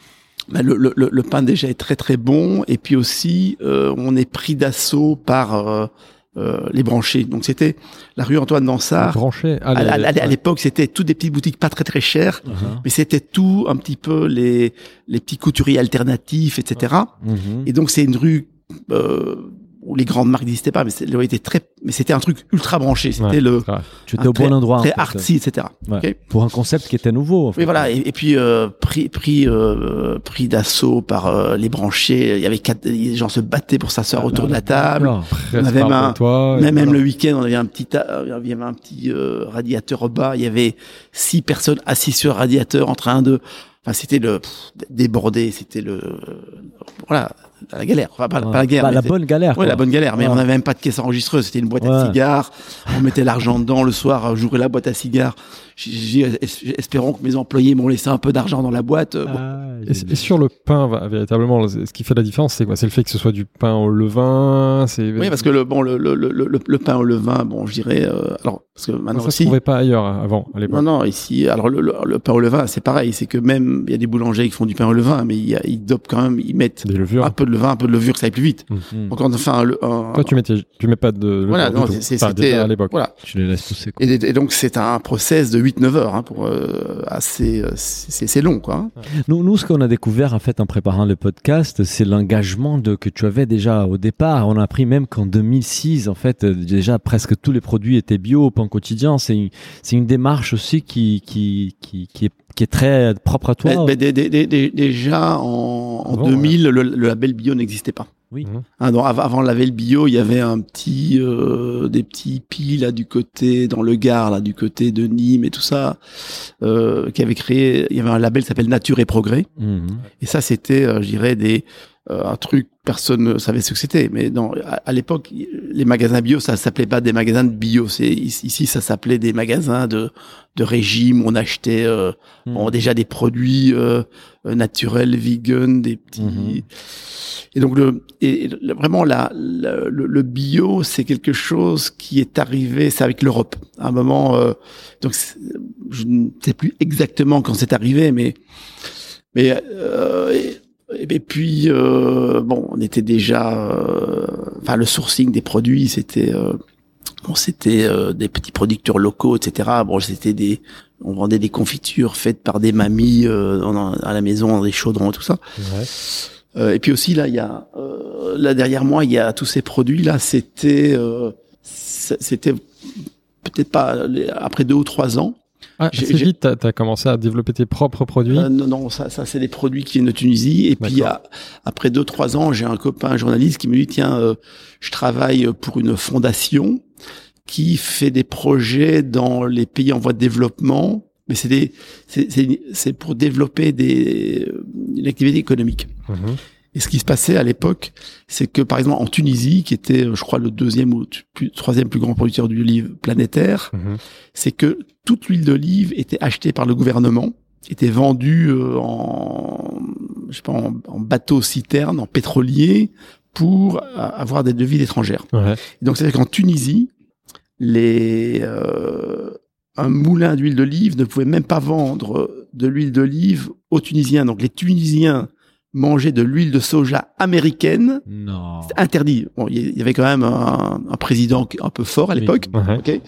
Bah, le, le, le, pain déjà est très très bon et puis aussi euh, on est pris d'assaut par euh, les branchés. Donc c'était la rue Antoine Dansard. Branchés. Ah, à, l'époque, c'était toutes des petites boutiques pas très très chères, uh-huh. mais c'était tout un petit peu les les petits couturiers alternatifs, etc. Uh-huh. Et donc c'est une rue euh, où les grandes marques n'existaient pas, mais c'était très, mais c'était un truc ultra branché. C'était le, tu étais au bon endroit, très artsy, etc. Pour un concept qui était nouveau. En fait. Oui, voilà. Et, puis euh, pris, pris, euh, pris d'assaut par euh, les branchés. Il y avait quatre, les gens se battaient pour s'asseoir autour de la table. On avait un, toi, même, même le week-end, on avait un petit, il y avait un petit radiateur au bas. Il y avait six personnes assises sur radiateur en train de Enfin, c'était le débordé, c'était le voilà la galère, enfin, pas, la guerre, bah, la bonne galère. Oui, la bonne galère. Mais on n'avait même pas de caisse enregistreuse. C'était une boîte à cigares. On mettait l'argent dedans le soir. J'ouvrais la boîte à cigares. Espérons que mes employés m'ont laissé un peu d'argent dans la boîte. Ah, et, sur le pain, véritablement, ce qui fait la différence, c'est quoi? C'est le fait que ce soit du pain au levain. C'est oui, parce que le bon, le, le, le, le pain au levain, bon, je dirais. Euh, alors, parce que maintenant ça se trouvait pas ailleurs avant, à l'époque. Non, non, ici, alors le, pain au levain, c'est pareil. C'est que même il y a des boulangers qui font du pain au levain, mais ils, ils dopent quand même, ils mettent un peu de levain, un peu de levure, que ça aille plus vite. Mmh. Donc enfin, un, toi, tu mettais, tu mets pas de. Voilà, non, c'était à l'époque. Voilà, tu les laisses pousser. Quoi. Et, donc c'est un process de 8-9 heures hein, pour euh, assez, euh, c'est long quoi. Hein. Nous, nous, ce qu'on a découvert en fait en préparant le podcast, c'est l'engagement de que tu avais déjà au départ. On a appris même qu'en 2006, en fait, euh, déjà presque tous les produits étaient bio au pain quotidien. C'est une, c'est une démarche aussi qui, qui, qui, qui est qui est très propre à toi. déjà en, en 2000, le, label bio n'existait pas. Oui. Mmh. Hein, avant le label bio, il y avait un petit, euh, des petits piles là du côté dans le Gard, là du côté de Nîmes et tout ça, euh, qui avait créé. Il y avait un label qui s'appelle Nature et Progrès. Mmh. Et ça, c'était, euh, je dirais, des euh, un truc, personne ne savait ce que c'était. Mais dans, à, l'époque, les magasins bio, ça s'appelait pas des magasins de bio. C'est ici, ça s'appelait des magasins de de régime. On achetait euh, hmm. déjà des produits euh, naturels, vegan, des petits. Hmm. Et donc le et vraiment la, le, le, bio, c'est quelque chose qui est arrivé. C'est avec l'Europe. À un moment, donc je ne sais plus exactement quand c'est arrivé, mais mais et puis euh, bon, on était déjà, euh, enfin le sourcing des produits, c'était euh, bon, c'était des petits producteurs locaux, etc. Bon, c'était des, on vendait des confitures faites par des mamies à la maison, dans des chaudrons, tout ça. Ouais. et puis aussi là, il y a là derrière moi, il y a tous ces produits là. C'était c'était peut-être pas après deux ou trois ans. Ah, assez vite, tu as, commencé à développer tes propres produits euh, Non, non, ça, ça c'est des produits qui viennent de Tunisie. Et puis, après deux, trois ans, j'ai un copain journaliste qui me dit, tiens, euh, je travaille pour une fondation qui fait des projets dans les pays en voie de développement, mais c'est des, c'est pour développer des, une activité économique. Mmh. Et ce qui se passait à l'époque, c'est que par exemple en Tunisie, qui était, je crois, le deuxième ou troisième plus grand producteur d'huile planétaire, mhm. c'est que toute l'huile d'olive était achetée par le gouvernement, était vendue euh, en, je sais pas, en, bateau citerne, en pétrolier, pour avoir des devises étrangères. Ouais. donc c'est-à-dire qu'en Tunisie, les euh, un moulin d'huile d'olive ne pouvait même pas vendre de l'huile d'olive aux Tunisiens. Donc les Tunisiens manger de l'huile de soja américaine. Non. C'est interdit. Bon, il y avait quand même un, un président un peu fort à l'époque. Okay.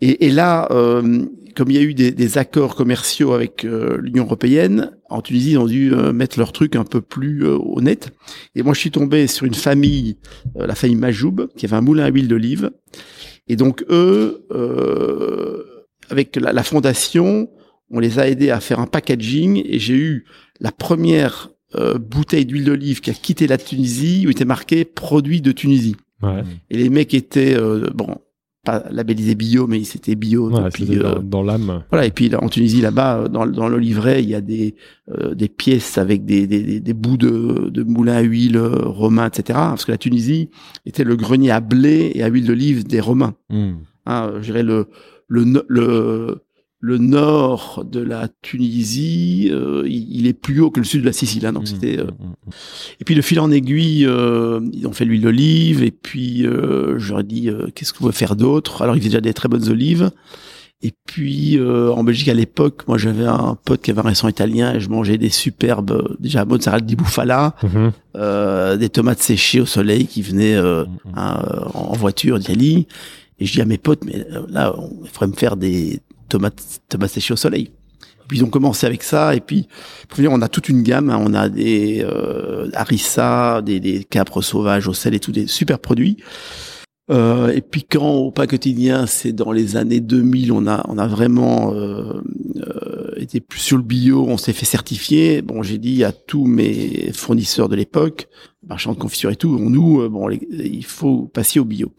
Et, et, là, euh, comme il y a eu des, des accords commerciaux avec euh, l'Union européenne, en Tunisie, ils ont dû euh, mettre leur truc un peu plus honnête. Et moi, je suis tombé sur une famille, la famille Majoub, qui avait un moulin à huile d'olive. Et donc, eux, avec la, la fondation, on les a aidés à faire un packaging et j'ai eu la première euh, bouteille d'huile d'olive qui a quitté la Tunisie où était marqué produit de Tunisie. Ouais. Et les mecs étaient euh, bon pas labellisés bio mais c'était bio ouais, depuis euh, dans, l'âme. Voilà et puis là, en Tunisie là-bas dans dans le livret il y a des des pièces avec des, des, des bouts de de moulins à huile romains etc. Parce que la Tunisie était le grenier à blé et à huile d'olive des Romains. Mm. Hein, je dirais le le le le nord de la Tunisie, euh, il, est plus haut que le sud de la Sicile. Hein, donc mmh, c'était. Euh, mmh, mmh. Et puis le fil en aiguille, euh, ils ont fait l'huile d'olive. Et puis j'aurais dit, qu'est-ce qu'on veut faire d'autre? Alors il y avait déjà des très bonnes olives. Et puis en Belgique à l'époque, moi j'avais un pote qui avait un restaurant italien et je mangeais des superbes déjà mozzarella di bufala, mhm. des tomates séchées au soleil qui venaient mhm. en voiture d'Italie. Et je dis à mes potes, mais là, il faudrait me faire des tomates, tomates séchées au soleil. Puis ils ont commencé avec ça, et puis pour on a toute une gamme. Hein. on a des euh, harissa, des, des capres sauvages au sel et tout, des super produits. Euh, et puis quand au pain quotidien, c'est dans les années 2000, on a on vraiment euh, euh, été plus sur le bio, on s'est fait certifier. Bon, j'ai dit à tous mes fournisseurs de l'époque, marchands de confiture et tout, nous, euh, bon, il faut passer au bio.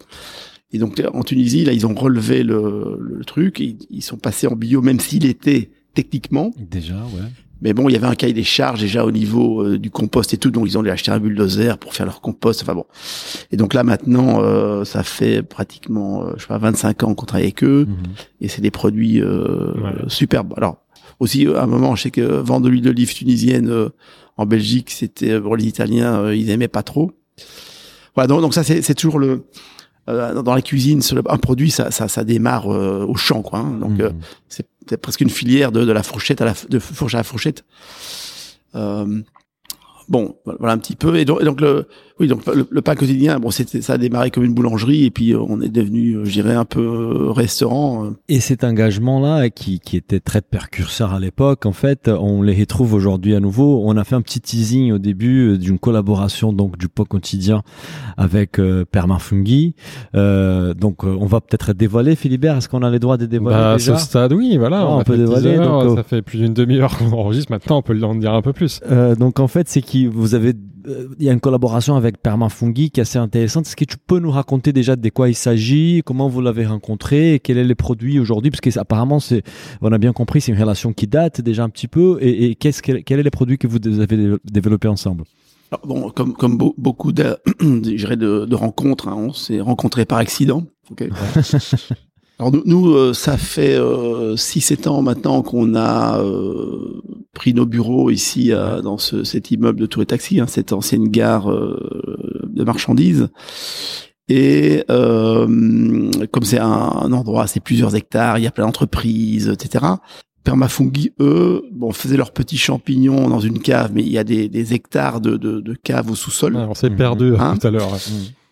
Et donc en Tunisie, là, ils ont relevé le, le truc, ils, ils sont passés en bio, même s'il était techniquement. Déjà, ouais. Mais bon, il y avait un cahier des charges déjà au niveau euh, du compost et tout, donc ils ont dû acheter un bulldozer pour faire leur compost. Enfin bon. Et donc là maintenant, euh, ça fait pratiquement, euh, je sais pas, 25 ans qu'on travaille avec eux, mhm. et c'est des produits superbes. Alors aussi, à un moment, je sais que vendre de l'huile d'olive tunisienne en Belgique, c'était pour les Italiens, ils aimaient pas trop. Voilà, donc, donc ça c'est toujours le dans la cuisine, un produit, ça, ça, ça démarre au champ, quoi. Hein. donc mhm. c'est c'est presque une filière de, de la fourchette à la de fourche à la fourchette. Euh, bon, voilà un petit peu. Et donc, donc le, oui, donc le, pain quotidien, bon, c'était, ça a démarré comme une boulangerie et puis euh, on est devenu, euh, je dirais, un peu euh, restaurant. Et cet engagement-là, qui, qui était très précurseur à l'époque, en fait, on les retrouve aujourd'hui à nouveau. On a fait un petit teasing au début d'une collaboration donc du pot quotidien avec euh, Permafungi. Euh, donc, on va peut-être dévoiler, Philibert. Est-ce qu'on a les droits de dévoiler bah, déjà À ce stade, oui, voilà. on, peut dévoiler. donc, ça fait plus d'une demi-heure qu'on enregistre. Maintenant, on peut en dire un peu plus. donc, en fait, c'est qui vous avez il y a une collaboration avec Permafungi qui est assez intéressante. Est-ce que tu peux nous raconter déjà de quoi il s'agit, comment vous l'avez rencontré, et quels sont les produits aujourd'hui? Parce que apparemment, c'est, on a bien compris, c'est une relation qui date déjà un petit peu. Et, qu'est-ce que, quels sont les produits que vous avez développés ensemble? Bon, comme, comme beaucoup de, de, de rencontres, hein, on s'est rencontrés par accident. Alors nous, euh, ça fait euh, 6-7 ans maintenant qu'on a euh, pris nos bureaux ici dans ce, cet immeuble de Tour et Taxi, hein, cette ancienne gare euh, de marchandises. Et euh, comme c'est un, endroit, c'est plusieurs hectares, il y a plein d'entreprises, etc. Permafungi, eux, bon, faisaient leurs petits champignons dans une cave, mais il y a des, des hectares de, de, de caves au sous-sol. on s'est perdu hein tout à l'heure.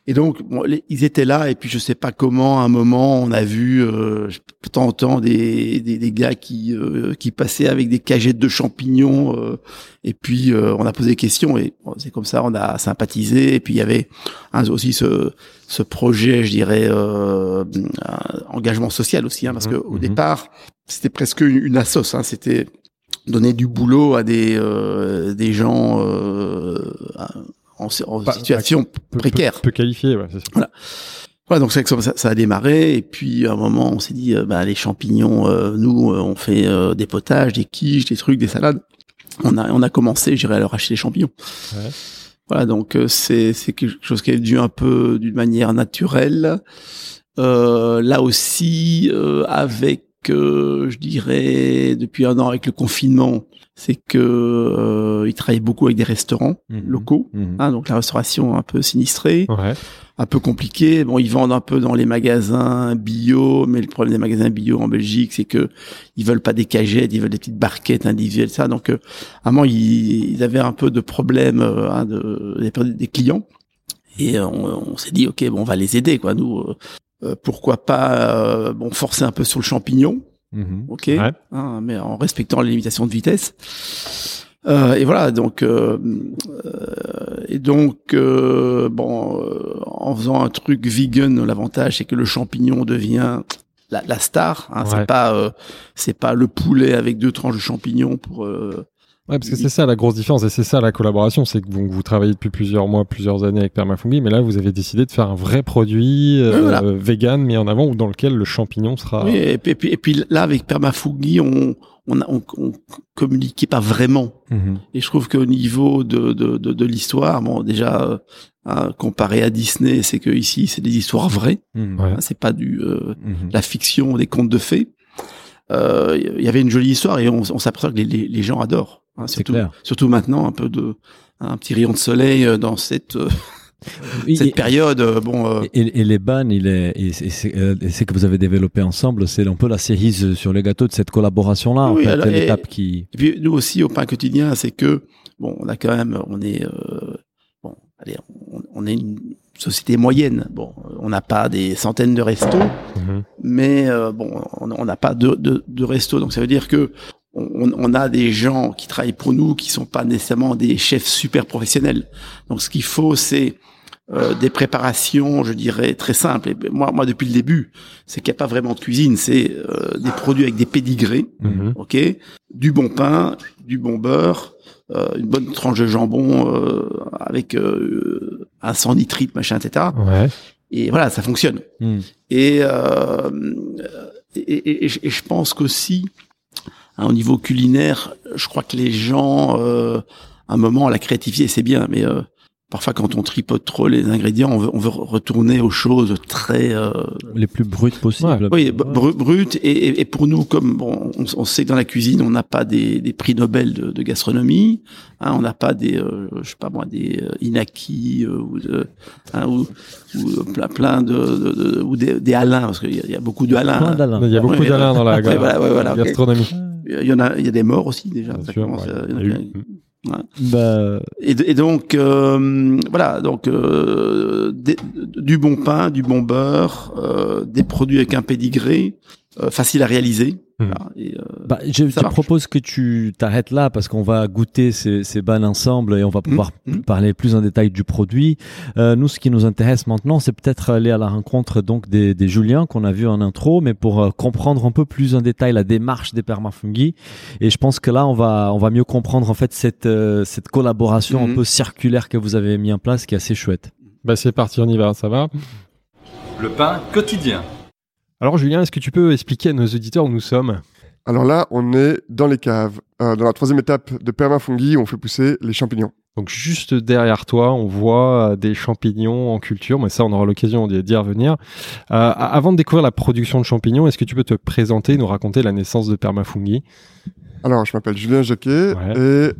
Et donc, bon, ils étaient là, et puis je sais pas comment, à un moment, on a vu euh, de temps en temps des, des, des gars qui euh, qui passaient avec des cagettes de champignons, euh, et puis euh, on a posé des questions, et c'est comme ça, on a sympathisé, et puis il y avait aussi ce ce projet, je dirais, engagement social aussi, hein, parce que au mhm. départ, c'était presque une, une assos, hein, c'était donner du boulot à des des gens en, situation précaire. Peu, qualifié, ouais, c'est ça. Voilà. Voilà, donc ça, ça, a démarré et puis à un moment on s'est dit euh, bah les champignons, euh, nous euh, on fait des potages, des quiches, des trucs, des salades. On a on a commencé, j'irai leur acheter des champignons. Ouais. Voilà, donc c'est c'est quelque chose qui est dû un peu d'une manière naturelle. là aussi avec je dirais depuis un an avec le confinement, c'est que euh, ils travaillent beaucoup avec des restaurants mhm. locaux, mhm. Hein, donc la restauration un peu sinistrée, ouais. un peu compliquée. Bon, ils vendent un peu dans les magasins bio, mais le problème des magasins bio en Belgique, c'est que ils veulent pas des cagettes, ils veulent des petites barquettes individuelles, ça. Donc, euh, à un moment, ils, ils, avaient un peu de problèmes euh, hein, de, des, clients. Et on, on s'est dit, ok, bon, on va les aider, quoi. Nous, euh, pourquoi pas, bon, forcer un peu sur le champignon Mhm. ok, hein, mais en respectant les limitations de vitesse. Euh, et voilà, donc euh, euh et donc euh, bon, euh, en faisant un truc vegan, l'avantage c'est que le champignon devient la, la star. Hein, C'est pas c'est pas le poulet avec deux tranches de champignons pour Ouais, parce que c'est ça la grosse différence et c'est ça la collaboration, c'est que vous, vous, travaillez depuis plusieurs mois, plusieurs années avec Permafungi, mais là vous avez décidé de faire un vrai produit euh, vegan mis en avant ou dans lequel le champignon sera. Oui, et puis, et puis, là avec Permafungi, on on, on, on communiquait pas vraiment. Mhm. Et je trouve qu'au niveau de de, de, de l'histoire, bon déjà euh, comparé à Disney, c'est que ici c'est des histoires vraies, mhm. hein, c'est pas du euh, mhm. la fiction, des contes de fées. Il euh, y avait une jolie histoire et on, on s'aperçoit que les, les, les gens adorent. Hein, surtout, surtout maintenant, un peu de un petit rayon de soleil euh, dans cette euh, cette période. Euh, bon. Euh, et, les bannes, il est, c'est que vous avez développé ensemble, c'est un peu la cerise sur les gâteaux de cette collaboration-là. Oui, en fait, l'étape qui. Et puis nous aussi au pain quotidien, c'est que bon, on a quand même, on est, bon, allez, on, est une société moyenne. Bon, on n'a pas des centaines de restos, mhm. mais bon, on n'a pas de, de, de restos, donc ça veut dire que on, a des gens qui travaillent pour nous qui sont pas nécessairement des chefs super professionnels. Donc ce qu'il faut, c'est euh, des préparations, je dirais, très simples. Et moi, moi, depuis le début, c'est qu'il n'y a pas vraiment de cuisine. C'est euh, des produits avec des pédigrés, mhm. ok, du bon pain, du bon beurre, euh, une bonne tranche de jambon avec un sang nitrite, machin, etc. Ouais. Et voilà, ça fonctionne. Hmm. Et, et, et, et, je pense qu'aussi, Hein, au niveau culinaire, je crois que les gens, euh, à un moment, la créativité, c'est bien, mais euh, parfois quand on tripote trop les ingrédients, on veut, on veut retourner aux choses très euh, les plus brutes possibles. Oui, brutes et, et, pour nous, comme bon, on, sait que dans la cuisine, on n'a pas des, des, prix Nobel de, de gastronomie, hein, on n'a pas des, euh, je sais pas moi, des Inaki ou, de, hein, ou, ou, plein, plein de, de, ou des, des Alain, parce qu'il y, a beaucoup de Alain. Il y a beaucoup d'Alain dans la, gastronomie. Il y en a, il y a des morts aussi déjà. Ça commence, Bah... Et, et, donc euh, voilà, donc euh, du bon pain, du bon beurre, euh, des produits avec un pédigré, euh, facile à réaliser. Mmh. Et, euh, bah, je te propose que tu t'arrêtes là parce qu'on va goûter ces, ces bannes ensemble et on va mmh. pouvoir mmh. parler plus en détail du produit. Euh, nous, ce qui nous intéresse maintenant, c'est peut-être aller à la rencontre donc des, des Juliens qu'on a vu en intro, mais pour euh, comprendre un peu plus en détail la démarche des permafungi. Et je pense que là, on va on va mieux comprendre en fait cette cette collaboration un peu circulaire que vous avez mis en place, qui est assez chouette. Bah c'est parti, on y va, ça va? Le pain quotidien. Alors Julien, est-ce que tu peux expliquer à nos auditeurs où nous sommes? Alors là, on est dans les caves, euh, dans la troisième étape de permafungi où on fait pousser les champignons. Donc juste derrière toi, on voit euh, des champignons en culture, mais ça on aura l'occasion d'y revenir. Euh, avant de découvrir la production de champignons, est-ce que tu peux te présenter, nous raconter la naissance de permafungi? Alors, je m'appelle Julien Jacquet et euh,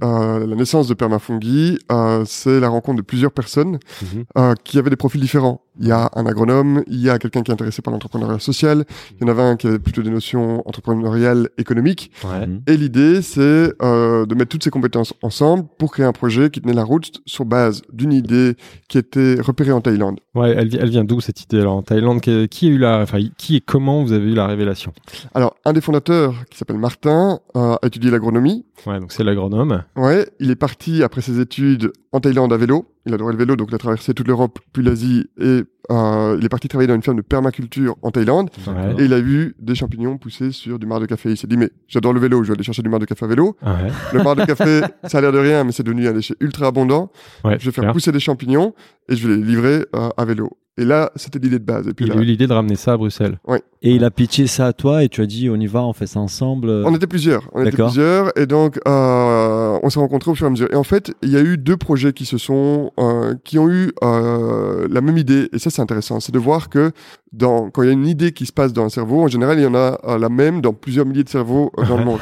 la naissance de Permafungi, euh, c'est la rencontre de plusieurs personnes mhm. euh, qui avaient des profils différents. Il y a un agronome, il y a quelqu'un qui est intéressé par l'entrepreneuriat social, il y en avait un qui avait plutôt des notions entrepreneuriales économiques. Mhm. Et l'idée, c'est euh, de mettre toutes ces compétences ensemble pour créer un projet qui tenait la route sur base d'une idée qui était repérée en Thaïlande. Ouais, elle, elle vient d'où cette idée alors en Thaïlande? Qui, qui, a eu la, enfin, qui et comment vous avez eu la révélation? Alors, un des fondateurs qui s'appelle Martin a étudié l'agronomie. Ouais, donc c'est l'agronome. Ouais, il est parti après ses études en Thaïlande à vélo. Il adorait le vélo, donc il a traversé toute l'Europe, puis l'Asie, et euh, il est parti travailler dans une ferme de permaculture en Thaïlande. Et il a vu des champignons pousser sur du marc de café. Il s'est dit, mais j'adore le vélo, je vais aller chercher du marc de café à vélo. Ouais. Le marc de café, ça a l'air de rien, mais c'est devenu un déchet ultra abondant. Ouais, je vais faire pousser des champignons et je vais les livrer euh, à vélo. Et là, c'était l'idée de base. Et puis il a eu l'idée de ramener ça à Bruxelles. Oui. Et il a pitché ça à toi et tu as dit on y va, on fait ça ensemble. On était plusieurs. On était plusieurs et donc euh, on s'est rencontrés au fur et à mesure. Et en fait, il y a eu deux projets qui se sont, euh, qui ont eu euh, la même idée. Et ça, c'est intéressant, c'est de voir que dans quand il y a une idée qui se passe dans un cerveau, en général, il y en a euh, la même dans plusieurs milliers de cerveaux euh, dans le monde.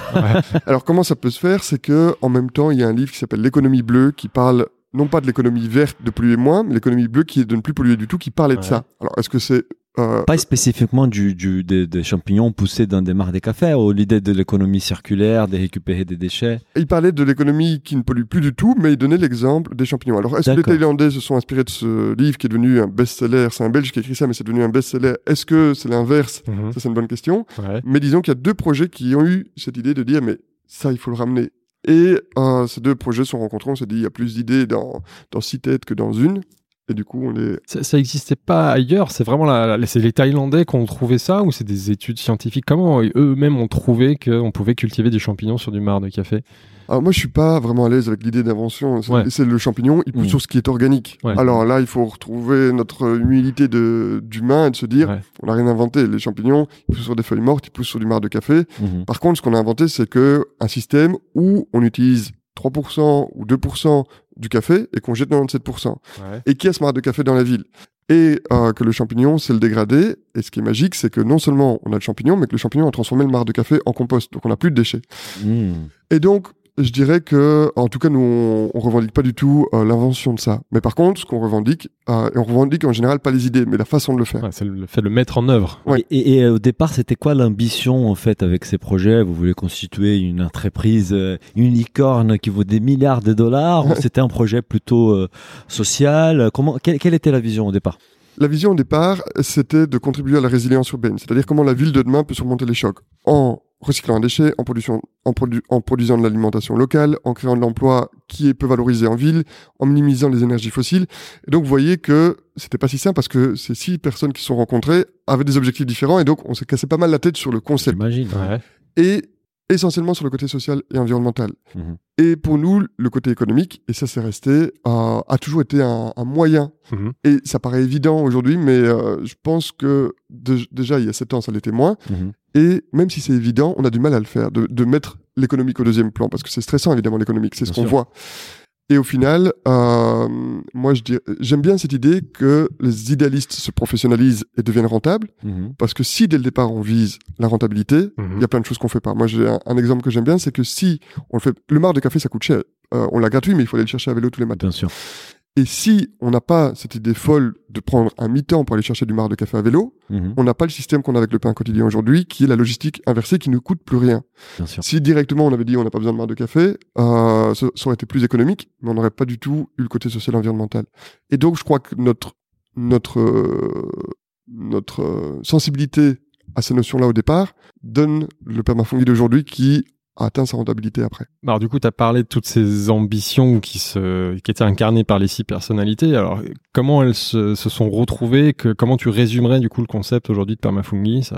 Alors comment ça peut se faire? C'est que en même temps, il y a un livre qui s'appelle L'économie bleue qui parle non pas de l'économie verte de polluer moins, mais l'économie bleue qui est de ne plus polluer du tout, qui parlait de ça. Alors, est-ce que c'est euh... Pas spécifiquement du, du des, des, champignons poussés dans des mares de café, ou l'idée de l'économie circulaire, de récupérer des déchets? Il parlait de l'économie qui ne pollue plus du tout, mais il donnait l'exemple des champignons. Alors, est-ce que les Thaïlandais se sont inspirés de ce livre qui est devenu un best-seller? C'est un Belge qui a écrit ça, mais c'est devenu un best-seller. Est-ce que c'est l'inverse? Mhm. Ça, c'est une bonne question. Ouais. Mais disons qu'il y a deux projets qui ont eu cette idée de dire, mais ça, il faut le ramener et euh, ces deux projets sont rencontrés. On s'est dit, il y a plus d'idées dans, dans six têtes que dans une. Et du coup, on est. Ça n'existait pas ailleurs. C'est vraiment la, c'est les Thaïlandais qui ont trouvé ça ou c'est des études scientifiques? Comment eux-mêmes ont trouvé qu'on pouvait cultiver des champignons sur du marc de café? Alors moi, je suis pas vraiment à l'aise avec l'idée d'invention. C'est le champignon, il pousse mm. sur ce qui est organique. Alors là, il faut retrouver notre humilité d'humain et de se dire, on n'a rien inventé. Les champignons, ils poussent sur des feuilles mortes, ils poussent sur du marc de café. Mm-hmm. Par contre, ce qu'on a inventé, c'est que un système où on utilise 3% ou 2% du café et qu'on jette 97%. Et qui a ce marc de café dans la ville? Et euh, que le champignon, c'est le dégradé. Et ce qui est magique, c'est que non seulement on a le champignon, mais que le champignon a transformé le marc de café en compost. Donc on n'a plus de déchets. Mm. Et donc, je dirais que, en tout cas, nous, on, on revendique pas du tout euh, l'invention de ça. Mais par contre, ce qu'on revendique, euh, et on revendique en général pas les idées, mais la façon de le faire. c'est le fait de le mettre en œuvre. Et, et, au départ, c'était quoi l'ambition en fait avec ces projets? Vous voulez constituer une entreprise, une licorne qui vaut des milliards de dollars ou c'était un projet plutôt social? Comment quelle, quelle était la vision au départ? La vision au départ, c'était de contribuer à la résilience urbaine, c'est-à-dire comment la ville de demain peut surmonter les chocs en recyclant un déchet, en, en, en produisant de l'alimentation locale, en créant de l'emploi qui est peu valorisé en ville, en minimisant les énergies fossiles. Et donc, vous voyez que c'était pas si simple parce que ces six personnes qui se sont rencontrées avaient des objectifs différents et donc on s'est cassé pas mal la tête sur le concept. J'imagine. Ouais. Et essentiellement sur le côté social et environnemental. Mhm. Et pour nous, le côté économique, et ça c'est resté, euh, a toujours été un, moyen. Mhm. Et ça paraît évident aujourd'hui, mais euh, je pense que déjà il y a sept ans, ça l'était moins. Mhm. Et même si c'est évident, on a du mal à le faire, de, de mettre l'économique au deuxième plan, parce que c'est stressant évidemment l'économique, c'est ce qu'on voit. Et au final, euh, moi, je j'aime bien cette idée que les idéalistes se professionnalisent et deviennent rentables, mhm. parce que si dès le départ on vise la rentabilité, mhm. il y a plein de choses qu'on fait pas. Moi, j'ai un, exemple que j'aime bien, c'est que si on le fait, le mar de café, ça coûte cher. Euh, on l'a gratuit, mais il faut aller le chercher à vélo tous les matins. Bien sûr. Et si on n'a pas cette idée folle de prendre un mi-temps pour aller chercher du marc de café à vélo, mhm. on n'a pas le système qu'on a avec le pain quotidien aujourd'hui, qui est la logistique inversée qui ne coûte plus rien. Si directement on avait dit on n'a pas besoin de marc de café, euh, ça, aurait été plus économique, mais on n'aurait pas du tout eu le côté social environnemental. Et donc je crois que notre notre euh, notre euh, sensibilité à ces notions-là au départ donne le permafungi d'aujourd'hui qui atteint sa rentabilité après. Alors du coup, tu as parlé de toutes ces ambitions qui se qui étaient incarnées par les six personnalités. Alors comment elles se, sont retrouvées? Que, Comment tu résumerais du coup le concept aujourd'hui de Permafungi?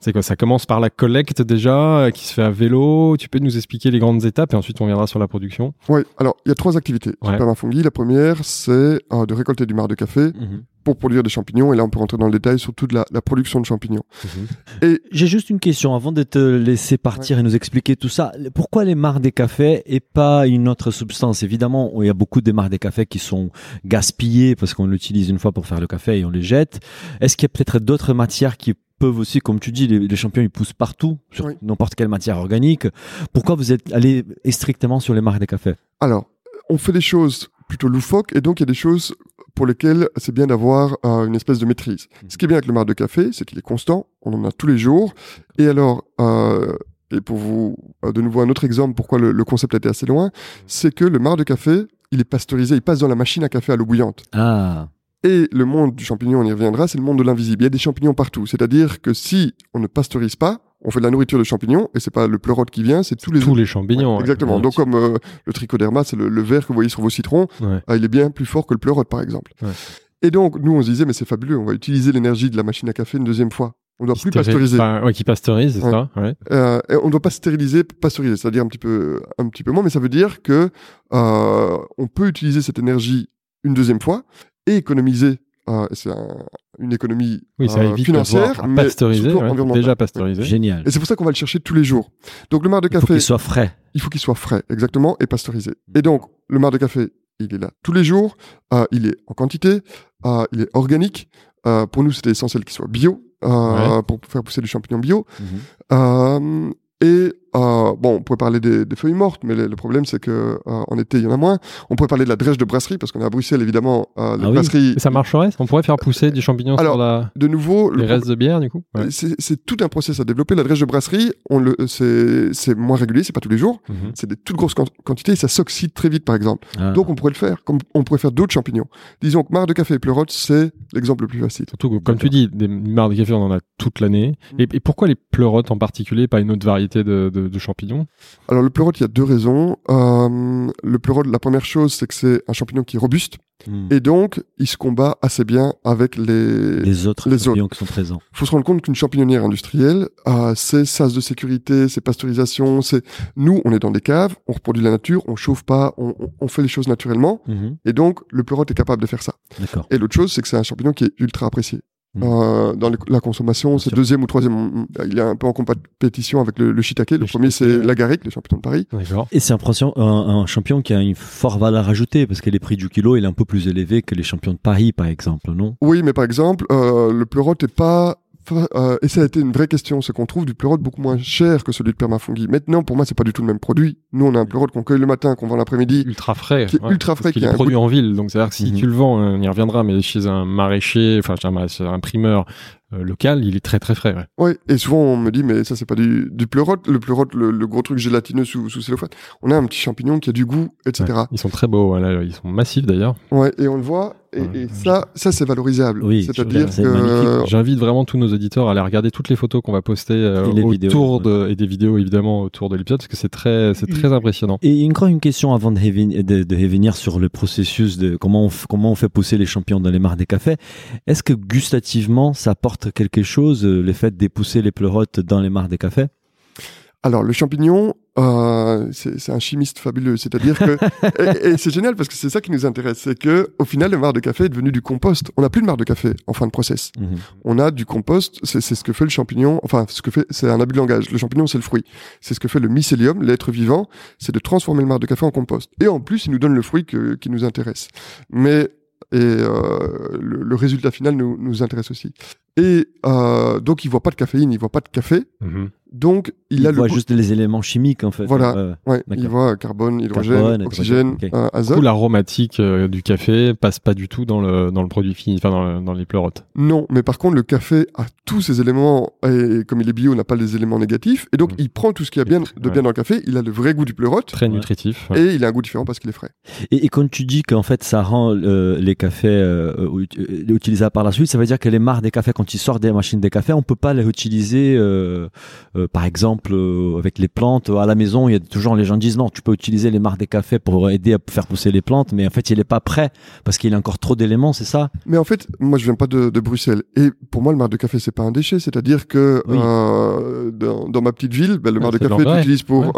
C'est quoi Ça commence par la collecte déjà, euh, qui se fait à vélo. Tu peux nous expliquer les grandes étapes et ensuite on viendra sur la production. Oui, alors il y a trois activités ouais. La première, c'est euh, de récolter du marc de café. Mhm pour produire des champignons. Et là, on peut rentrer dans le détail sur toute la, production de champignons. Mhm. Et j'ai juste une question avant de te laisser partir et nous expliquer tout ça. Pourquoi les marcs des cafés et pas une autre substance? Évidemment, il y a beaucoup de marcs des cafés qui sont gaspillés parce qu'on l'utilise une fois pour faire le café et on les jette. Est-ce qu'il y a peut-être d'autres matières qui peuvent aussi, comme tu dis, les, champignons ils poussent partout sur n'importe quelle matière organique. Pourquoi vous êtes allé strictement sur les marques des cafés? Alors, on fait des choses plutôt loufoques et donc il y a des choses pour lesquels c'est bien d'avoir euh, une espèce de maîtrise. Mmh. Ce qui est bien avec le marc de café, c'est qu'il est constant, on en a tous les jours. Et alors, euh, et pour vous euh, de nouveau un autre exemple pourquoi le, concept a été assez loin, c'est que le marc de café, il est pasteurisé, il passe dans la machine à café à l'eau bouillante. Ah. Et le monde du champignon, on y reviendra, c'est le monde de l'invisible. Il y a des champignons partout. C'est-à-dire que si on ne pasteurise pas, on fait de la nourriture de champignons et c'est pas le pleurote qui vient, c'est tous les tous les champignons. exactement. Donc comme euh, le trichoderma, c'est le, verre que vous voyez sur vos citrons, ah, il est bien plus fort que le pleurote par exemple. Et donc nous on se disait mais c'est fabuleux, on va utiliser l'énergie de la machine à café une deuxième fois. On doit plus pasteuriser. ouais, qui pasteurise, c'est ça. Euh, et on doit pas stériliser, pasteuriser, c'est-à-dire un petit peu un petit peu moins, mais ça veut dire que euh, on peut utiliser cette énergie une deuxième fois et économiser euh, c'est une économie oui, ça euh, financière, mais déjà pasteurisé. Génial. Et c'est pour ça qu'on va le chercher tous les jours. Donc le marc de café, il faut qu'il soit frais. Il faut qu'il soit frais, exactement, et pasteurisé. Et donc le marc de café, il est là tous les jours. Euh, il est en quantité, euh, il est organique. Euh, pour nous, c'était essentiel qu'il soit bio pour faire pousser du champignon bio. Mhm. et euh, bon, on pourrait parler des, des feuilles mortes, mais le, problème c'est que euh, en été il y en a moins. On pourrait parler de la drèche de brasserie parce qu'on est à Bruxelles évidemment. Euh, ah brasserie... ça marcherait On pourrait faire pousser des champignons Alors, sur la. De nouveau, les restes de bière du coup. C'est tout un process à développer. La drèche de brasserie, on le, c'est moins régulier, c'est pas tous les jours. Mhm. C'est des toutes grosses quantités et ça s'oxyde très vite par exemple. Ah. Donc on pourrait le faire, comme on pourrait faire d'autres champignons. Disons que marc de café et pleurote, c'est l'exemple le plus facile. Surtout comme tu dis, des marcs de café on en a toute l'année. Mm. Et, pourquoi les pleurotes en particulier, pas une autre variété de, de, de champignons alors le pleurote, il y a deux raisons. Euh, le pleurote, la première chose, c'est que c'est un champignon qui est robuste. Hmm. Et donc, il se combat assez bien avec les, les autres les champignons qui sont présents. Il faut se rendre compte qu'une champignonnière industrielle, euh, c'est sas de sécurité, c'est pasteurisation, c'est... Nous, on est dans des caves, on reproduit la nature, on chauffe pas, on, on fait les choses naturellement. Hmm. Et donc, le pleurote est capable de faire ça. Et l'autre chose, c'est que c'est un champignon qui est ultra apprécié. Mm. Euh, dans la consommation, c'est deuxième ou troisième. Il est un peu en compétition avec le, shiitake. Le, premier, c'est l'agaric, le champion de Paris. Et c'est un, un, champion qui a une forte valeur ajoutée parce que les prix du kilo, il est un peu plus élevé que les champions de Paris, par exemple, non? Oui, mais par exemple, euh, le pleurote n'est pas euh, et ça a été une vraie question, c'est qu'on trouve du pleurote beaucoup moins cher que celui de permafungi. Maintenant, pour moi, c'est pas du tout le même produit. Nous, on a un pleurote qu'on cueille le matin, qu'on vend l'après-midi. Ultra frais. Qui est ultra frais. Qui est produit en ville. Donc, c'est-à-dire que si mhm. tu le vends, on y reviendra, mais chez un maraîcher, enfin, chez un primeur, euh, local, il est très très frais. Ouais. et souvent on me dit mais ça c'est pas du, du pleurote, le pleurote, le, gros truc gélatineux sous, sous cellophane. On a un petit champignon qui a du goût, etc. ils sont très beaux, ils sont massifs d'ailleurs. Ouais, et on le voit, et, ça, ça c'est valorisable. Oui, c'est-à-dire que j'invite vraiment tous nos auditeurs à aller regarder toutes les photos qu'on va poster euh, autour de et des vidéos évidemment autour de l'épisode parce que c'est très c'est très impressionnant. Et encore une question avant de, de, de revenir sur le processus de comment on, comment on fait pousser les champignons dans les mares des cafés. Est-ce que gustativement ça apporte quelque chose euh, le fait d'épousser les pleurotes dans les mares des cafés? Alors le champignon, euh, c'est un chimiste fabuleux, c'est-à-dire que et, c'est génial parce que c'est ça qui nous intéresse, c'est que au final le marc de café est devenu du compost. On n'a plus de marc de café en fin de process. Mhm. On a du compost, c'est ce que fait le champignon. Enfin, ce que fait, c'est un abus de langage. Le champignon, c'est le fruit. C'est ce que fait le mycélium, l'être vivant, c'est de transformer le marc de café en compost. Et en plus, il nous donne le fruit qui nous intéresse. Mais et euh, le, résultat final nous, nous intéresse aussi. Et euh, donc, il voit pas de caféine, il voit pas de café. Mhm. Donc, il, a voit juste les éléments chimiques, en fait. Voilà. ouais, il voit carbone, hydrogène, oxygène, euh, azote. l'aromatique euh, du café passe pas du tout dans le, dans le produit fini, enfin, dans, dans les pleurotes. Non, mais par contre, le café a tous ces éléments, et comme il est bio, n'a pas les éléments négatifs. Et donc, mhm. il prend tout ce qu'il y a bien, de bien dans le café. Il a le vrai goût du pleurote. Très nutritif. Et il a un goût différent parce qu'il est frais. Et, et, quand tu dis qu'en fait, ça rend les cafés utilisables par la suite, ça veut dire que les marques des cafés, quand ils sortent des machines des cafés, on peut pas les utiliser, euh, euh, par exemple, euh, avec les plantes à la maison. Il y a toujours les gens disent non, tu peux utiliser les marques des cafés pour aider à faire pousser les plantes, mais en fait, il est pas prêt parce qu'il a encore trop d'éléments, c'est ça? Mais en fait, moi, je viens pas de, Bruxelles et pour moi, le marc de café, c'est pas un déchet. C'est-à-dire que dans, ma petite ville, ben, le marc de café, tu l'utilises pour,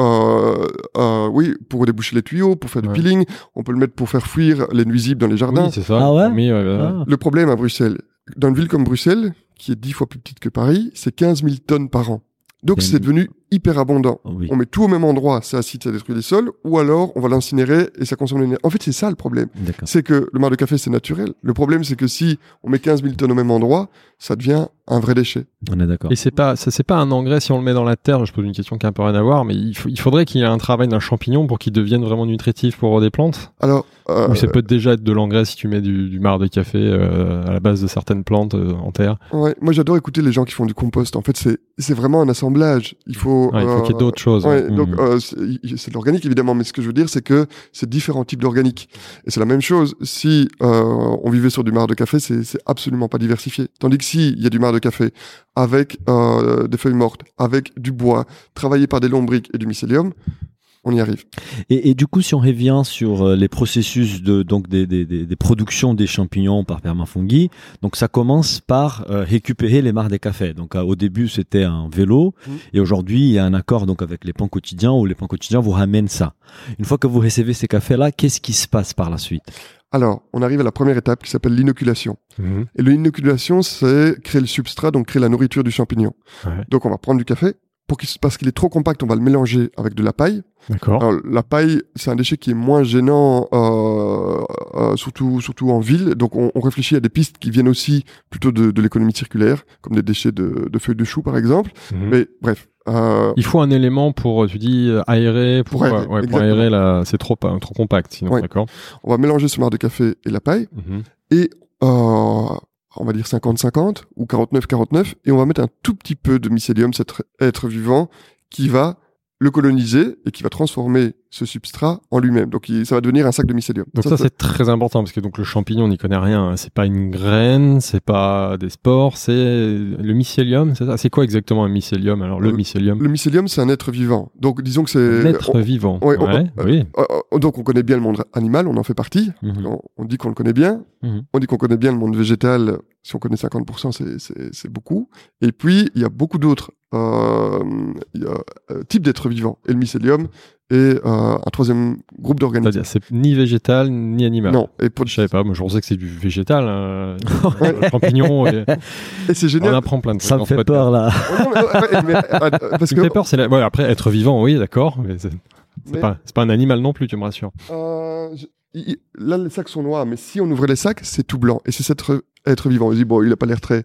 oui, pour déboucher les tuyaux, pour faire du peeling. On peut le mettre pour faire fuir les nuisibles dans les jardins. c'est ça. Ah ouais? Le problème à Bruxelles, dans une ville comme Bruxelles, qui est dix fois plus petite que Paris, c'est 15 000 tonnes par an. Donc c'est devenu hyper abondant. On met tout au même endroit, ça acide, ça détruit les sols, ou alors on va l'incinérer et ça consomme l'énergie. En fait, c'est ça le problème. C'est que le marc de café, c'est naturel. Le problème, c'est que si on met 15 000 tonnes au même endroit, ça devient un vrai déchet. On est d'accord. Et c'est pas, ça c'est pas un engrais si on le met dans la terre. Je pose une question qui a un peu rien à voir, mais il, il faudrait qu'il y ait un travail d'un champignon pour qu'il devienne vraiment nutritif pour des plantes? Alors, euh, ou ça peut déjà être de l'engrais si tu mets du, du marc de café euh, à la base de certaines plantes euh, en terre? Ouais, moi j'adore écouter les gens qui font du compost. En fait, c'est c'est vraiment un assemblage. Il faut. Il faut qu'il y ait d'autres choses. Ouais, Donc mmh. c'est de l'organique évidemment, mais ce que je veux dire, c'est que c'est différents types d'organique. Et c'est la même chose. Si on vivait sur du marc de café, c'est c'est absolument pas diversifié. Tandis que si il y a du marc de café avec des feuilles mortes, avec du bois, travaillé par des lombriques et du mycélium, on y arrive. Et, du coup, si on revient sur euh, les processus de donc des, des, des, productions des champignons par permafungi, donc ça commence par euh, récupérer les mares des cafés. Donc euh, au début, c'était un vélo, mmh. et aujourd'hui, il y a un accord donc avec les pans quotidiens où les pans quotidiens vous ramènent ça. Une fois que vous recevez ces cafés-là, qu'est-ce qui se passe par la suite? Alors, on arrive à la première étape qui s'appelle l'inoculation. Mmh. Et l'inoculation, c'est créer le substrat, donc créer la nourriture du champignon. Donc, on va prendre du café, pour parce qu'il est trop compact, on va le mélanger avec de la paille. D'accord. La paille, c'est un déchet qui est moins gênant, euh, euh, surtout surtout en ville. Donc, on, on, réfléchit à des pistes qui viennent aussi plutôt de, de l'économie circulaire, comme des déchets de, de, feuilles de chou, par exemple. Mhm. Mais bref. Euh... Il faut un élément pour, tu dis, aérer, pour, aérer, ouais, pour aérer la, c'est trop, trop compact, sinon, d'accord. On va mélanger ce marc de café et la paille, mhm. et euh, on va dire 50-50 ou 49-49, et on va mettre un tout petit peu de mycélium, cet être vivant, qui va le coloniser et qui va transformer ce substrat en lui-même. Donc ça va devenir un sac de mycélium. Donc ça, c'est très important parce que donc le champignon on n'y connaît rien. Hein. C'est pas une graine, c'est pas des spores, c'est le mycélium. C'est ça. C'est quoi exactement un mycélium? Alors le, mycélium. Le mycélium c'est un être vivant. Donc disons que c'est un être vivant. oui. Euh, euh, donc on connaît bien le monde animal, on en fait partie. Mhm. On, dit qu'on le connaît bien. Mhm. On dit qu'on connaît bien le monde végétal. Si on connaît 50%, c'est beaucoup. Et puis il y a beaucoup d'autres euh, euh, types d'êtres vivants. Et le mycélium et euh, un troisième groupe d'organismes. C'est ni végétal ni animal. Non. Et pour... Je savais pas. Moi, je pensais que c'est du végétal, hein. champignons. Et... et c'est génial. On apprend plein de trucs. Ça me fait peur là. parce que... fait peur, c'est la... ouais, après être vivant, oui, d'accord, mais c'est pas, pas un animal non plus, tu me rassures. Euh, là, les sacs sont noirs, mais si on ouvrait les sacs, c'est tout blanc. Et c'est cet être vivant. On dit, bon, il a pas l'air très,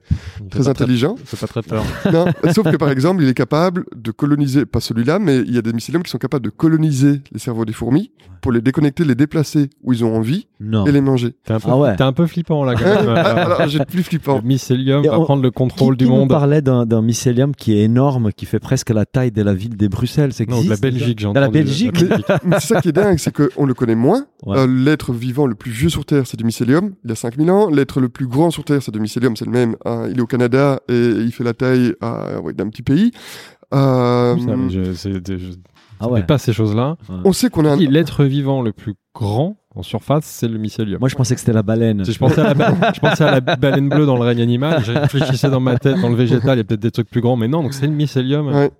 très intelligent. C'est pas très peur. non, sauf que par exemple, il est capable de coloniser, pas celui-là, mais il y a des mycéliums qui sont capables de coloniser les cerveaux des fourmis pour les déconnecter, les déplacer où ils ont envie et les manger. T'es un, peu, ah ouais. un peu flippant là quand même. Alors, j'ai plus flippant. Le mycélium va prendre le contrôle du monde. On parlait d'un mycélium qui est énorme, qui fait presque la taille de la ville des Bruxelles. C'est non, de la Belgique, j'ai entendu. La Belgique. c'est ça qui est dingue, c'est qu'on le connaît moins. Euh, l'être vivant le plus vieux sur Terre, c'est du mycélium. Il y a 5000 ans. L'être le plus grand sur Terre, c'est du mycélium, c'est le même. Hein. il est au Canada et il fait la taille euh, d'un petit pays. Euh, je, je, ah ouais. pas ces choses-là. On sait qu'on a un... l'être vivant le plus grand en surface, c'est le mycélium. Moi, je pensais que c'était la baleine. Je pensais, à la je pensais à la baleine bleue dans le règne animal. Je réfléchissais dans ma tête, dans le végétal, il y a peut-être des trucs plus grands, mais non, donc c'est le mycélium. Ouais,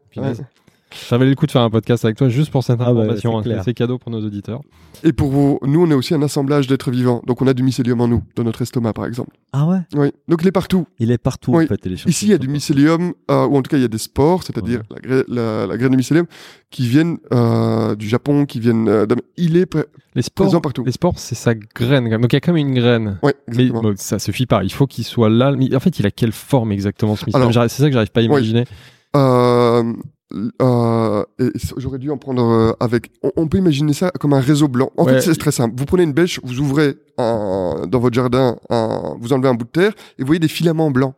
ça valait le coup de faire un podcast avec toi juste pour cette ah bah, information. Hein. c'est cadeau pour nos auditeurs. Et pour vous, nous, on est aussi un assemblage d'êtres vivants. Donc, on a du mycélium en nous, dans notre estomac, par exemple. Ah ouais? Oui. Donc, il est partout. Il est partout, en fait. Ici, il y a du mycélium, euh, ou en tout cas, il y a des spores, c'est-à-dire la, graine de mycélium, qui viennent euh, du Japon, qui viennent. Euh, il est les spores, présent partout. Les spores, c'est sa graine. Donc, il y a comme une graine. Oui, exactement. Mais ça suffit pas. Il faut qu'il soit là. En fait, il a quelle forme exactement ce mycélium? C'est ça que j'arrive pas à imaginer. Euh, euh, j'aurais dû en prendre euh, avec. On, peut imaginer ça comme un réseau blanc. En fait, c'est très simple. Vous prenez une bêche, vous ouvrez un, dans votre jardin, un, vous enlevez un bout de terre et vous voyez des filaments blancs.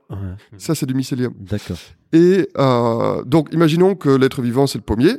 Ça, c'est du mycélium. D'accord. Et euh, donc, imaginons que l'être vivant, c'est le pommier.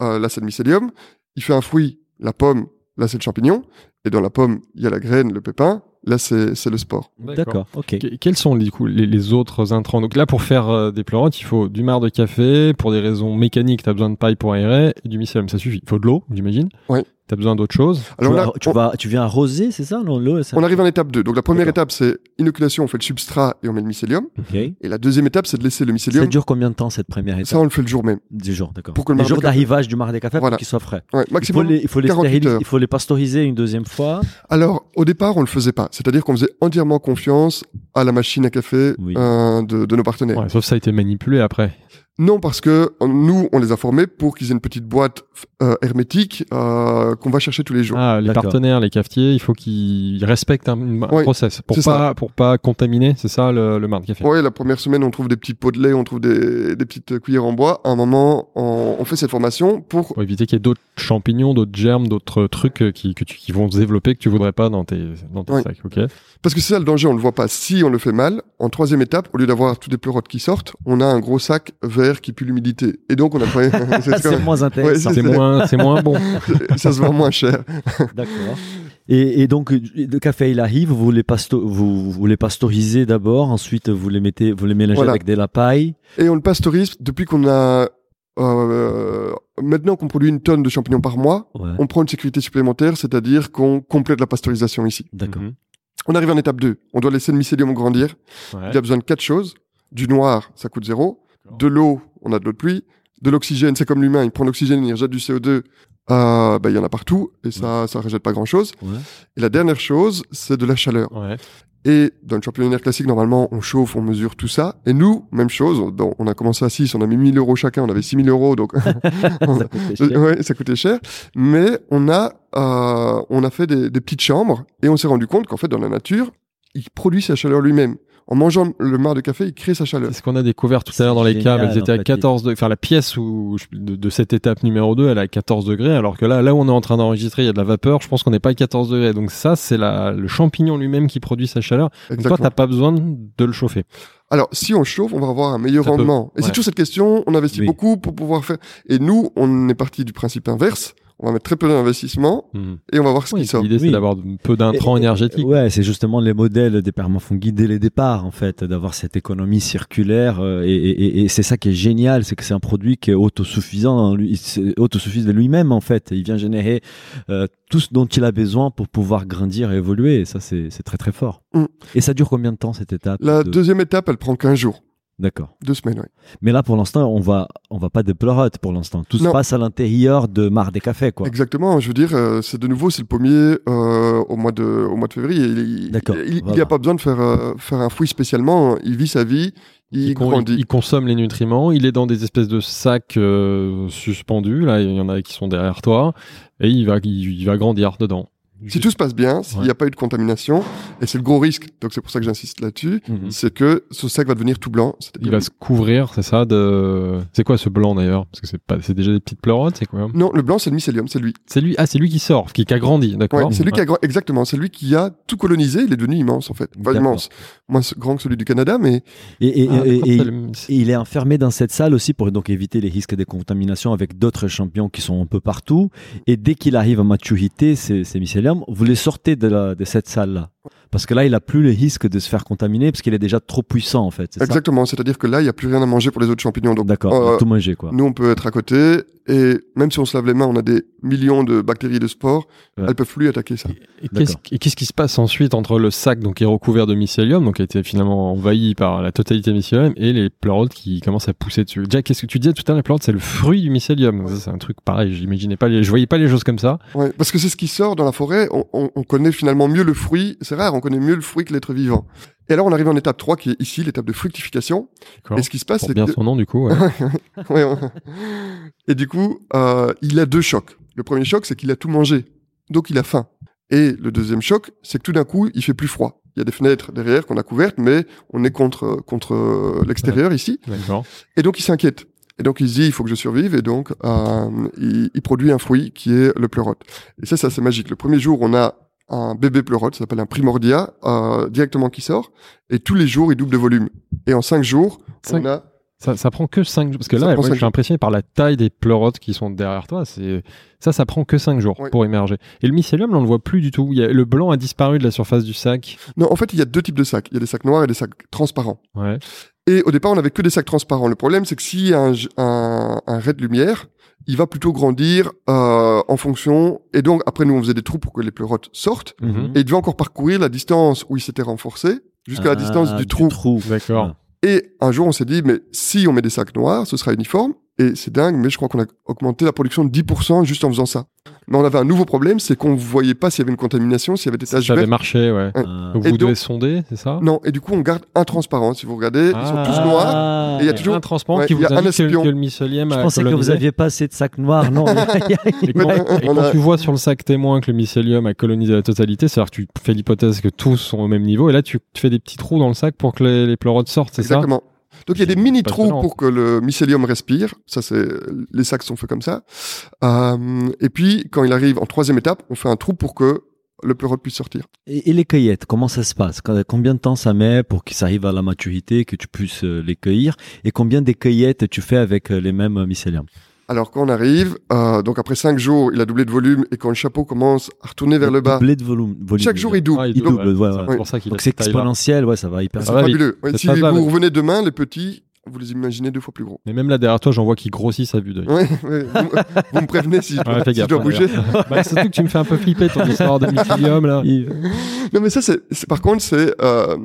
Euh, là, c'est le mycélium. Il fait un fruit, la pomme. Là, c'est le champignon. Et dans la pomme, il y a la graine, le pépin. Là, c'est le sport. D'accord, ok. quels sont du coup, les, les, autres intrants? Donc là, pour faire euh, des pleurotes, il faut du marc de café. Pour des raisons mécaniques, tu as besoin de paille pour aérer. Et du mycélium, ça suffit. Il faut de l'eau, j'imagine. Oui. Tu as besoin d'autre chose Alors tu, là, tu, vas, tu viens arroser, c'est ça, On arrive en étape 2. Donc la première étape, c'est inoculation, on fait le substrat et on met le mycélium. Et la deuxième étape, c'est de laisser le mycélium. Ça dure combien de temps cette première étape Ça, on le fait le jour même. Du jour, d'accord. Pour que le, jour d'arrivage du marc des cafés, pour qu'il soit frais. Ouais, maximum il faut les, il faut les il faut les pasteuriser une deuxième fois. Alors, au départ, on le faisait pas. C'est-à-dire qu'on faisait entièrement confiance à la machine à café euh, de, de, nos partenaires. Ouais, sauf ça a été manipulé après. Non, parce que nous, on les a formés pour qu'ils aient une petite boîte euh, hermétique euh, qu'on va chercher tous les jours. Ah, les partenaires, les cafetiers, il faut qu'ils respectent un, process pour pas pour pas contaminer, c'est ça le, le de café. Oui, la première semaine, on trouve des petits pots de lait, on trouve des, des petites cuillères en bois. À un moment, on, on fait cette formation pour, pour éviter qu'il y ait d'autres champignons, d'autres germes, d'autres trucs euh, qui que tu, qui vont se développer que tu voudrais pas dans tes dans tes sacs. Ok? Parce que c'est ça le danger, on le voit pas. Si on le fait mal, en troisième étape, au lieu d'avoir tous des pleurotes qui sortent, on a un gros sac vert qui pue l'humidité. Et donc on a c'est moins intéressant. c'est moins c'est moins bon. ça se vend moins cher. D'accord. Et, et, donc, le café, il arrive, vous les, pasto vous, vous les pasteurisez d'abord, ensuite vous les mettez, vous les mélangez avec de la paille. Et on le pasteurise depuis qu'on a euh, maintenant qu'on produit une tonne de champignons par mois, on prend une sécurité supplémentaire, c'est-à-dire qu'on complète la pasteurisation ici. D'accord. Mhm. On arrive en étape 2. On doit laisser le mycélium grandir. Il y a besoin de quatre choses. Du noir, ça coûte zéro. De l'eau, on a de l'eau de pluie. De l'oxygène, c'est comme l'humain, il prend l'oxygène, il rejette du CO2. Euh, bah, il y en a partout et ça, ça rejette pas grand chose. Et la dernière chose, c'est de la chaleur. Et dans le championnat classique, normalement, on chauffe, on mesure tout ça. Et nous, même chose. on a commencé à 6, on a mis 1000 euros chacun, on avait 6000 euros, donc ça, coûtait cher. Ouais, ça coûtait cher. Mais on a, euh, on a fait des, des petites chambres et on s'est rendu compte qu'en fait, dans la nature, il produit sa chaleur lui-même en mangeant le marc de café, il crée sa chaleur. C'est ce qu'on a découvert tout à l'heure dans les caves. Elles étaient à 14 degrés. Enfin, la pièce où, de, cette étape numéro 2, elle est à 14 degrés. Alors que là, là où on est en train d'enregistrer, il y a de la vapeur. Je pense qu'on n'est pas à 14 degrés. Donc ça, c'est le champignon lui-même qui produit sa chaleur. Exactement. Toi, t'as pas besoin de le chauffer. Alors, si on chauffe, on va avoir un meilleur rendement. Et c'est toujours cette question. On investit beaucoup pour pouvoir faire. Et nous, on est parti du principe inverse on va mettre très peu d'investissement mhm. et on va voir ce qui sort. L'idée, c'est d'avoir peu d'intrants énergétiques. Ouais, c'est justement les modèles des font dès les départs, en fait, d'avoir cette économie circulaire. Euh, et, c'est ça qui est génial, c'est que c'est un produit qui est autosuffisant, autosuffisant de lui-même, en fait. Il vient générer euh, tout ce dont il a besoin pour pouvoir grandir et évoluer. Et ça, c'est très, très fort. Mm. Et ça dure combien de temps, cette étape La deuxième étape, elle prend 15 jours. D'accord. Deux semaines, oui. Mais là, pour l'instant, on va, on va pas de pleurotes pour l'instant. Tout se passe à l'intérieur de Mar des Cafés, quoi. Exactement. Je veux dire, euh, c'est de nouveau, c'est le pommier euh, au mois de, au mois de février. Il, D'accord. Il n'y a pas besoin de faire, euh, faire un fouille spécialement. Il vit sa vie. Il, grandit. Il, consomme les nutriments. Il est dans des espèces de sacs suspendus. Là, il y en a qui sont derrière toi, et il va, il va grandir dedans. Si tout se passe bien, s'il n'y a pas eu de contamination, et c'est le gros risque, donc c'est pour ça que j'insiste là-dessus, mhm. c'est que ce sac va devenir tout blanc. Il va se couvrir, c'est ça de. C'est quoi ce blanc d'ailleurs? Parce que c'est pas, c'est déjà des petites pleurotes, c'est quoi? Non, le blanc c'est le mycélium, c'est lui. C'est lui. Ah, c'est lui qui sort, qui, a grandi, d'accord. c'est lui qui a exactement, c'est lui qui a tout colonisé. Il est devenu immense en fait, pas immense, moins grand que celui du Canada, mais. Et, ah, il est enfermé dans cette salle aussi pour donc éviter les risques de contamination avec d'autres champions qui sont un peu partout. Et dès qu'il arrive à maturité, ces, ces vous les sortez de, de cette salle-là. Parce que là, il a plus le risque de se faire contaminer parce qu'il est déjà trop puissant en fait. Exactement. C'est-à-dire que là, il n'y a plus rien à manger pour les autres champignons. D'accord. Euh, tout manger quoi. Nous, on peut être à côté et même si on se lave les mains, on a des millions de bactéries de spores. Ouais. Elles peuvent plus attaquer ça. Et, qu'est-ce qui se passe ensuite entre le sac donc qui est recouvert de mycélium, donc qui a été finalement envahi par la totalité de mycélium, et les pleurotes qui commencent à pousser dessus? Jack, qu'est-ce que tu disais tout à l'heure Les pleurotes, c'est le fruit du mycélium. C'est un truc pareil. J'imaginais pas, les... je voyais pas les choses comme ça. Ouais, parce que c'est ce qui sort dans la forêt. On, on, on connaît finalement mieux le fruit. C'est rare, on connaît mieux le fruit que l'être vivant. Et alors, on arrive en étape 3, qui est ici, l'étape de fructification. Et ce qui se passe, c'est bien son nom, du coup. Ouais. Et du coup, euh, il a deux chocs. Le premier choc, c'est qu'il a tout mangé. Donc, il a faim. Et le deuxième choc, c'est que tout d'un coup, il fait plus froid. Il y a des fenêtres derrière qu'on a couvertes, mais on est contre, contre l'extérieur ici. Et donc, il s'inquiète. Et donc il se dit il faut que je survive et donc euh, il, il, produit un fruit qui est le pleurote. Et ça, ça c'est magique. Le premier jour, on a un bébé pleurote, ça s'appelle un primordia, euh, directement qui sort. Et tous les jours, il double de volume. Et en cinq jours, on a... Ça, ça prend que 5 jours. Parce que là, moi, je suis impressionné par la taille des pleurotes qui sont derrière toi. C'est Ça, ça prend que 5 jours pour émerger. Et le mycélium, on ne le voit plus du tout. Il y a... Le blanc a disparu de la surface du sac. Non, en fait, il y a deux types de sacs. Il y a des sacs noirs et des sacs transparents. Ouais. Et au départ, on n'avait que des sacs transparents. Le problème, c'est que s'il y a un, un, un ray de lumière, il va plutôt grandir euh, en fonction. Et donc, après, nous, on faisait des trous pour que les pleurotes sortent. Mhm. Et il devait encore parcourir la distance où il s'était renforcé jusqu'à la distance ah, du trou. trou. D'accord. Et un jour, on s'est dit, mais si on met des sacs noirs, ce sera uniforme. Et c'est dingue, mais je crois qu'on a augmenté la production de 10% juste en faisant ça. Mais on avait un nouveau problème, c'est qu'on voyait pas s'il y avait une contamination, s'il y avait des taches Ça avait marché, ouais. Donc vous devez sonder, c'est ça? Non, et du coup on garde un transparent. Si vous regardez, ils sont tous ah. noirs. Et il y a toujours un transparent qui vous indique que, que, le mycélium Je pensais que vous aviez pas assez de sacs noirs, non Et quand, tu vois sur le sac témoin que le mycélium a colonisé la totalité, c'est-à-dire que tu fais l'hypothèse que tous sont au même niveau, et là tu, fais des petits trous dans le sac pour que les, les pleurotes sortent, c'est ça? Exactement. Donc il y a des mini trous pour que le mycélium respire. Ça c'est les sacs sont faits comme ça. Euh, et puis quand il arrive en troisième étape, on fait un trou pour que le pleurote puisse sortir. Et, les cueillettes, comment ça se passe? Combien de temps ça met pour qu'ils arrivent à la maturité, que tu puisses euh, les cueillir? Et combien de cueillettes tu fais avec euh, les mêmes mycéliums? Alors quand on arrive, euh, donc après cinq jours, il a doublé de volume et quand le chapeau commence à retourner vers le bas, doublé de volume. Chaque jour il double. Ah, il double. Ouais, ouais. Pour ça qu'il donc c'est exponentiel, ouais, ça va hyper. C'est fabuleux. si vous revenez demain, les petits, vous les imaginez deux fois plus gros. Mais même là derrière toi, j'en vois qui grossit à vue d'œil. Ouais, ouais. vous, me prévenez si, je, si dois bouger. bah, surtout que tu me fais un peu flipper ton histoire de mycélium là. non mais ça c'est, par contre c'est, euh,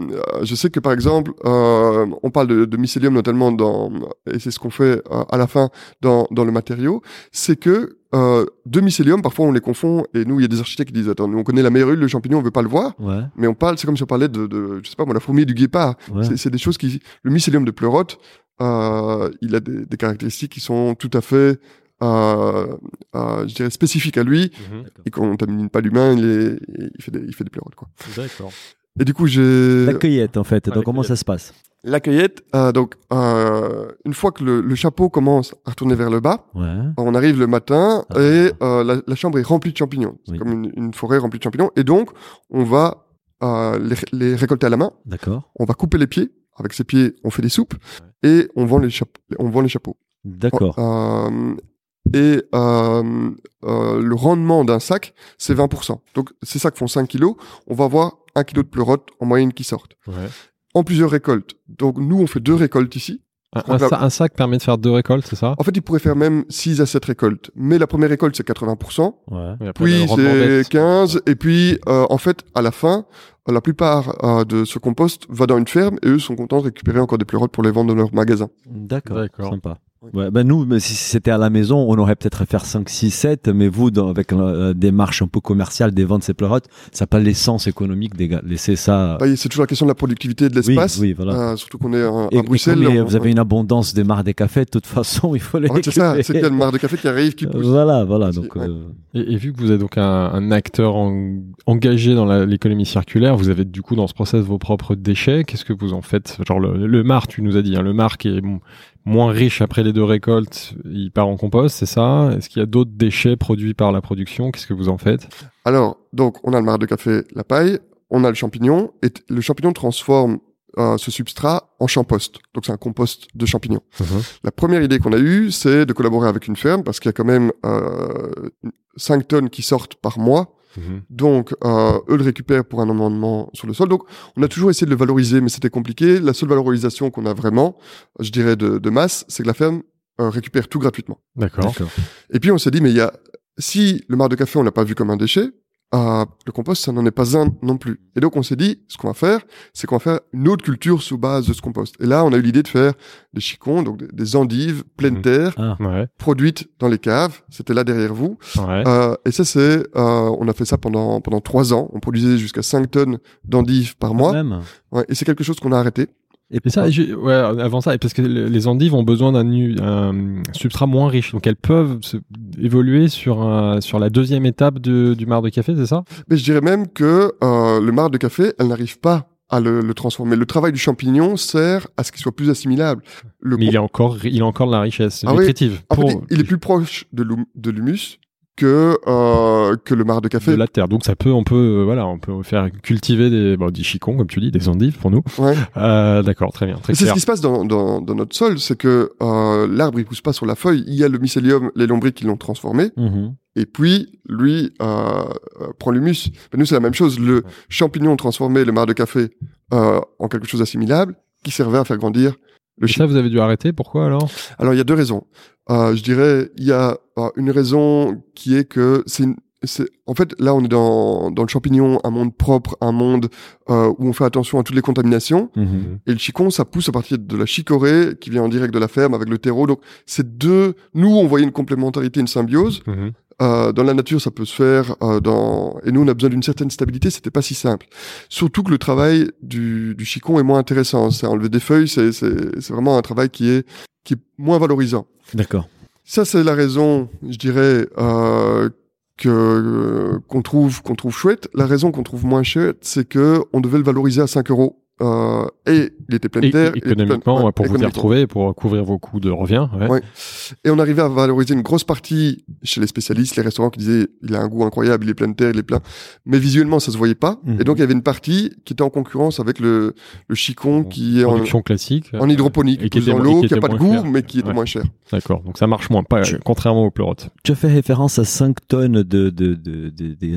je sais que par exemple, euh, on parle de, de, mycélium notamment dans, et c'est ce qu'on fait euh, à la fin dans, dans le matériau, c'est que euh, deux mycélium, parfois on les confond, et nous, il y a des architectes qui disent, attends, nous on connaît la mérule, le champignon, on veut pas le voir, ouais. mais on parle, c'est comme si on parlait de, de, je sais pas moi, la fourmi du guépard. Ouais. C'est des choses qui, le mycélium de pleurote, euh, il a des, des, caractéristiques qui sont tout à fait, euh, euh je dirais, spécifiques à lui, mm -hmm. et qu'on contamine pas l'humain, il, il, fait des, il fait des pleurotes, quoi. D'accord. Et du coup, j'ai... La cueillette, en fait. donc, comment ça se passe? La cueillette, euh, donc, euh, une fois que le, le, chapeau commence à retourner vers le bas, ouais. on arrive le matin ah. et euh, la, la, chambre est remplie de champignons. C'est oui. comme une, une, forêt remplie de champignons. Et donc, on va euh, les, les, récolter à la main. D'accord. On va couper les pieds. Avec ces pieds, on fait des soupes ouais. et on vend les, on vend les chapeaux. D'accord. Euh, et euh, euh, le rendement d'un sac, c'est 20%. Donc ces sacs font 5 kilos, on va avoir un kilo de pleurote en moyenne qui sortent. Ouais. En plusieurs récoltes. Donc nous, on fait deux récoltes ici. Un, un, un, sac permet de faire deux récoltes, c'est ça? En fait, il pourrait faire même 6 à 7 récoltes. Mais la première récolte, c'est 80%. Ouais. Puis c'est 15. Et puis, euh, en fait, à la fin, la plupart euh, de ce compost va dans une ferme et eux sont contents de récupérer encore des pleurotes pour les vendre dans leur magasin. D'accord, sympa. Ouais, ben nous, si c'était à la maison, on aurait peut-être faire 5, 6, 7, mais vous, dans, avec la démarche un peu commerciale des ventes pleurotes, ça n'a pas l'essence économique de laisser ça. Bah, c'est toujours la question de la productivité et de l'espace. Oui, voilà. Euh, surtout qu'on est à, Bruxelles. Et vous avez une abondance des mares de café, de toute façon, il faut les. c'est ça, c'est qu'il y a une mare de café qui arrive, qui pousse. Voilà, voilà. Donc, euh, et, vu que vous êtes donc un, un acteur engagé dans l'économie circulaire, vous avez du coup dans ce process vos propres déchets. Qu'est-ce que vous en faites? Genre le, le mar, tu nous as dit, hein, le mar qui est moins riche après les deux récoltes, il part en compost, c'est ça? Est-ce qu'il y a d'autres déchets produits par la production? Qu'est-ce que vous en faites? Alors, donc, on a le marc de café, la paille, on a le champignon, et le champignon transforme euh, ce substrat en champost. Donc, c'est un compost de champignons. Mhm. La première idée qu'on a eue, c'est de collaborer avec une ferme, parce qu'il y a quand même euh, 5 tonnes qui sortent par mois Mhm. Donc, euh, eux le récupèrent pour un amendement sur le sol. Donc, on a toujours essayé de le valoriser, mais c'était compliqué. La seule valorisation qu'on a vraiment, je dirais, de, de masse, c'est que la ferme euh, récupère tout gratuitement. D'accord. Et puis, on s'est dit, mais il y a, si le mar de café, on l'a pas vu comme un déchet, euh, le compost, ça n'en est pas un non plus. Et donc, on s'est dit, ce qu'on va faire, c'est qu'on va faire une autre culture sous base de ce compost. Et là, on a eu l'idée de faire des chicons, donc des, endives pleines mhm. terre, ah. produites dans les caves. C'était là derrière vous. Euh, et ça, c'est, euh, on a fait ça pendant pendant trois ans. On produisait jusqu'à 5 tonnes d'endives par mois. Ouais, et c'est quelque chose qu'on a arrêté. Et ça, ouais, avant ça, parce que les endives ont besoin d'un substrat moins riche, donc elles peuvent évoluer sur un, sur la deuxième étape de, du marc de café, c'est ça? Mais je dirais même que euh, le marc de café, elle n'arrive pas à le, le, transformer. Le travail du champignon sert à ce qu'il soit plus assimilable. Le Mais il a encore, il a encore de la richesse ah nutritive. en fait, il est plus proche de l'humus que euh, que le mar de café. De la terre. Donc ça peut on peut euh, voilà on peut faire cultiver des bon, des chicons comme tu dis des endives pour nous. Ouais. euh, d'accord très bien très c'est ce qui se passe dans, dans, dans notre sol c'est que euh, l'arbre il pousse pas sur la feuille. Il y a le mycélium les lombriques qui l'ont transformé. Mm-hmm. et puis lui euh, prend l'humus. Nous c'est la même chose. Le champignon transformé le mar de café en quelque chose d'assimilable qui servait à faire grandir le ça vous avez dû arrêter pourquoi alors alors il y a deux raisons euh, je dirais, il y a euh, une raison qui est que c'est en fait, là, on est dans, dans le champignon, un monde propre, un monde euh, où on fait attention à toutes les contaminations. Mhm. Et le chicon, ça pousse à partir de la chicorée qui vient en direct de la ferme avec le terreau. Donc, c'est deux. Nous, on voyait une complémentarité, une symbiose. Mhm. Euh, dans la nature, ça peut se faire. Euh, dans et nous, on a besoin d'une certaine stabilité. C'était pas si simple. Surtout que le travail du, du chicon est moins intéressant. C'est enlever des feuilles. C'est vraiment un travail qui est qui est moins valorisant. D'accord. Ça, c'est la raison, je dirais, euh, que euh, qu'on trouve qu'on trouve chouette. La raison qu'on trouve moins chouette, c'est que on devait le valoriser à 5 euros. Euh, et il était plein de terre. économiquement, pour vous y retrouver, pour couvrir vos coûts de revient. Ouais. Et on arrivait à valoriser une grosse partie chez les spécialistes, les restaurants qui disaient il a un goût incroyable, il est plein de terre, il est plein. Mais visuellement, ça se voyait pas. Et mhm. donc il y avait une partie qui était en concurrence avec le, le chicon qui est en classique, en hydroponique, et qui est dans l'eau, qui a pas de goût, mais qui est moins cher. D'accord. Donc ça marche moins, pas contrairement aux pleurotes. Tu as fait référence à 5 tonnes de de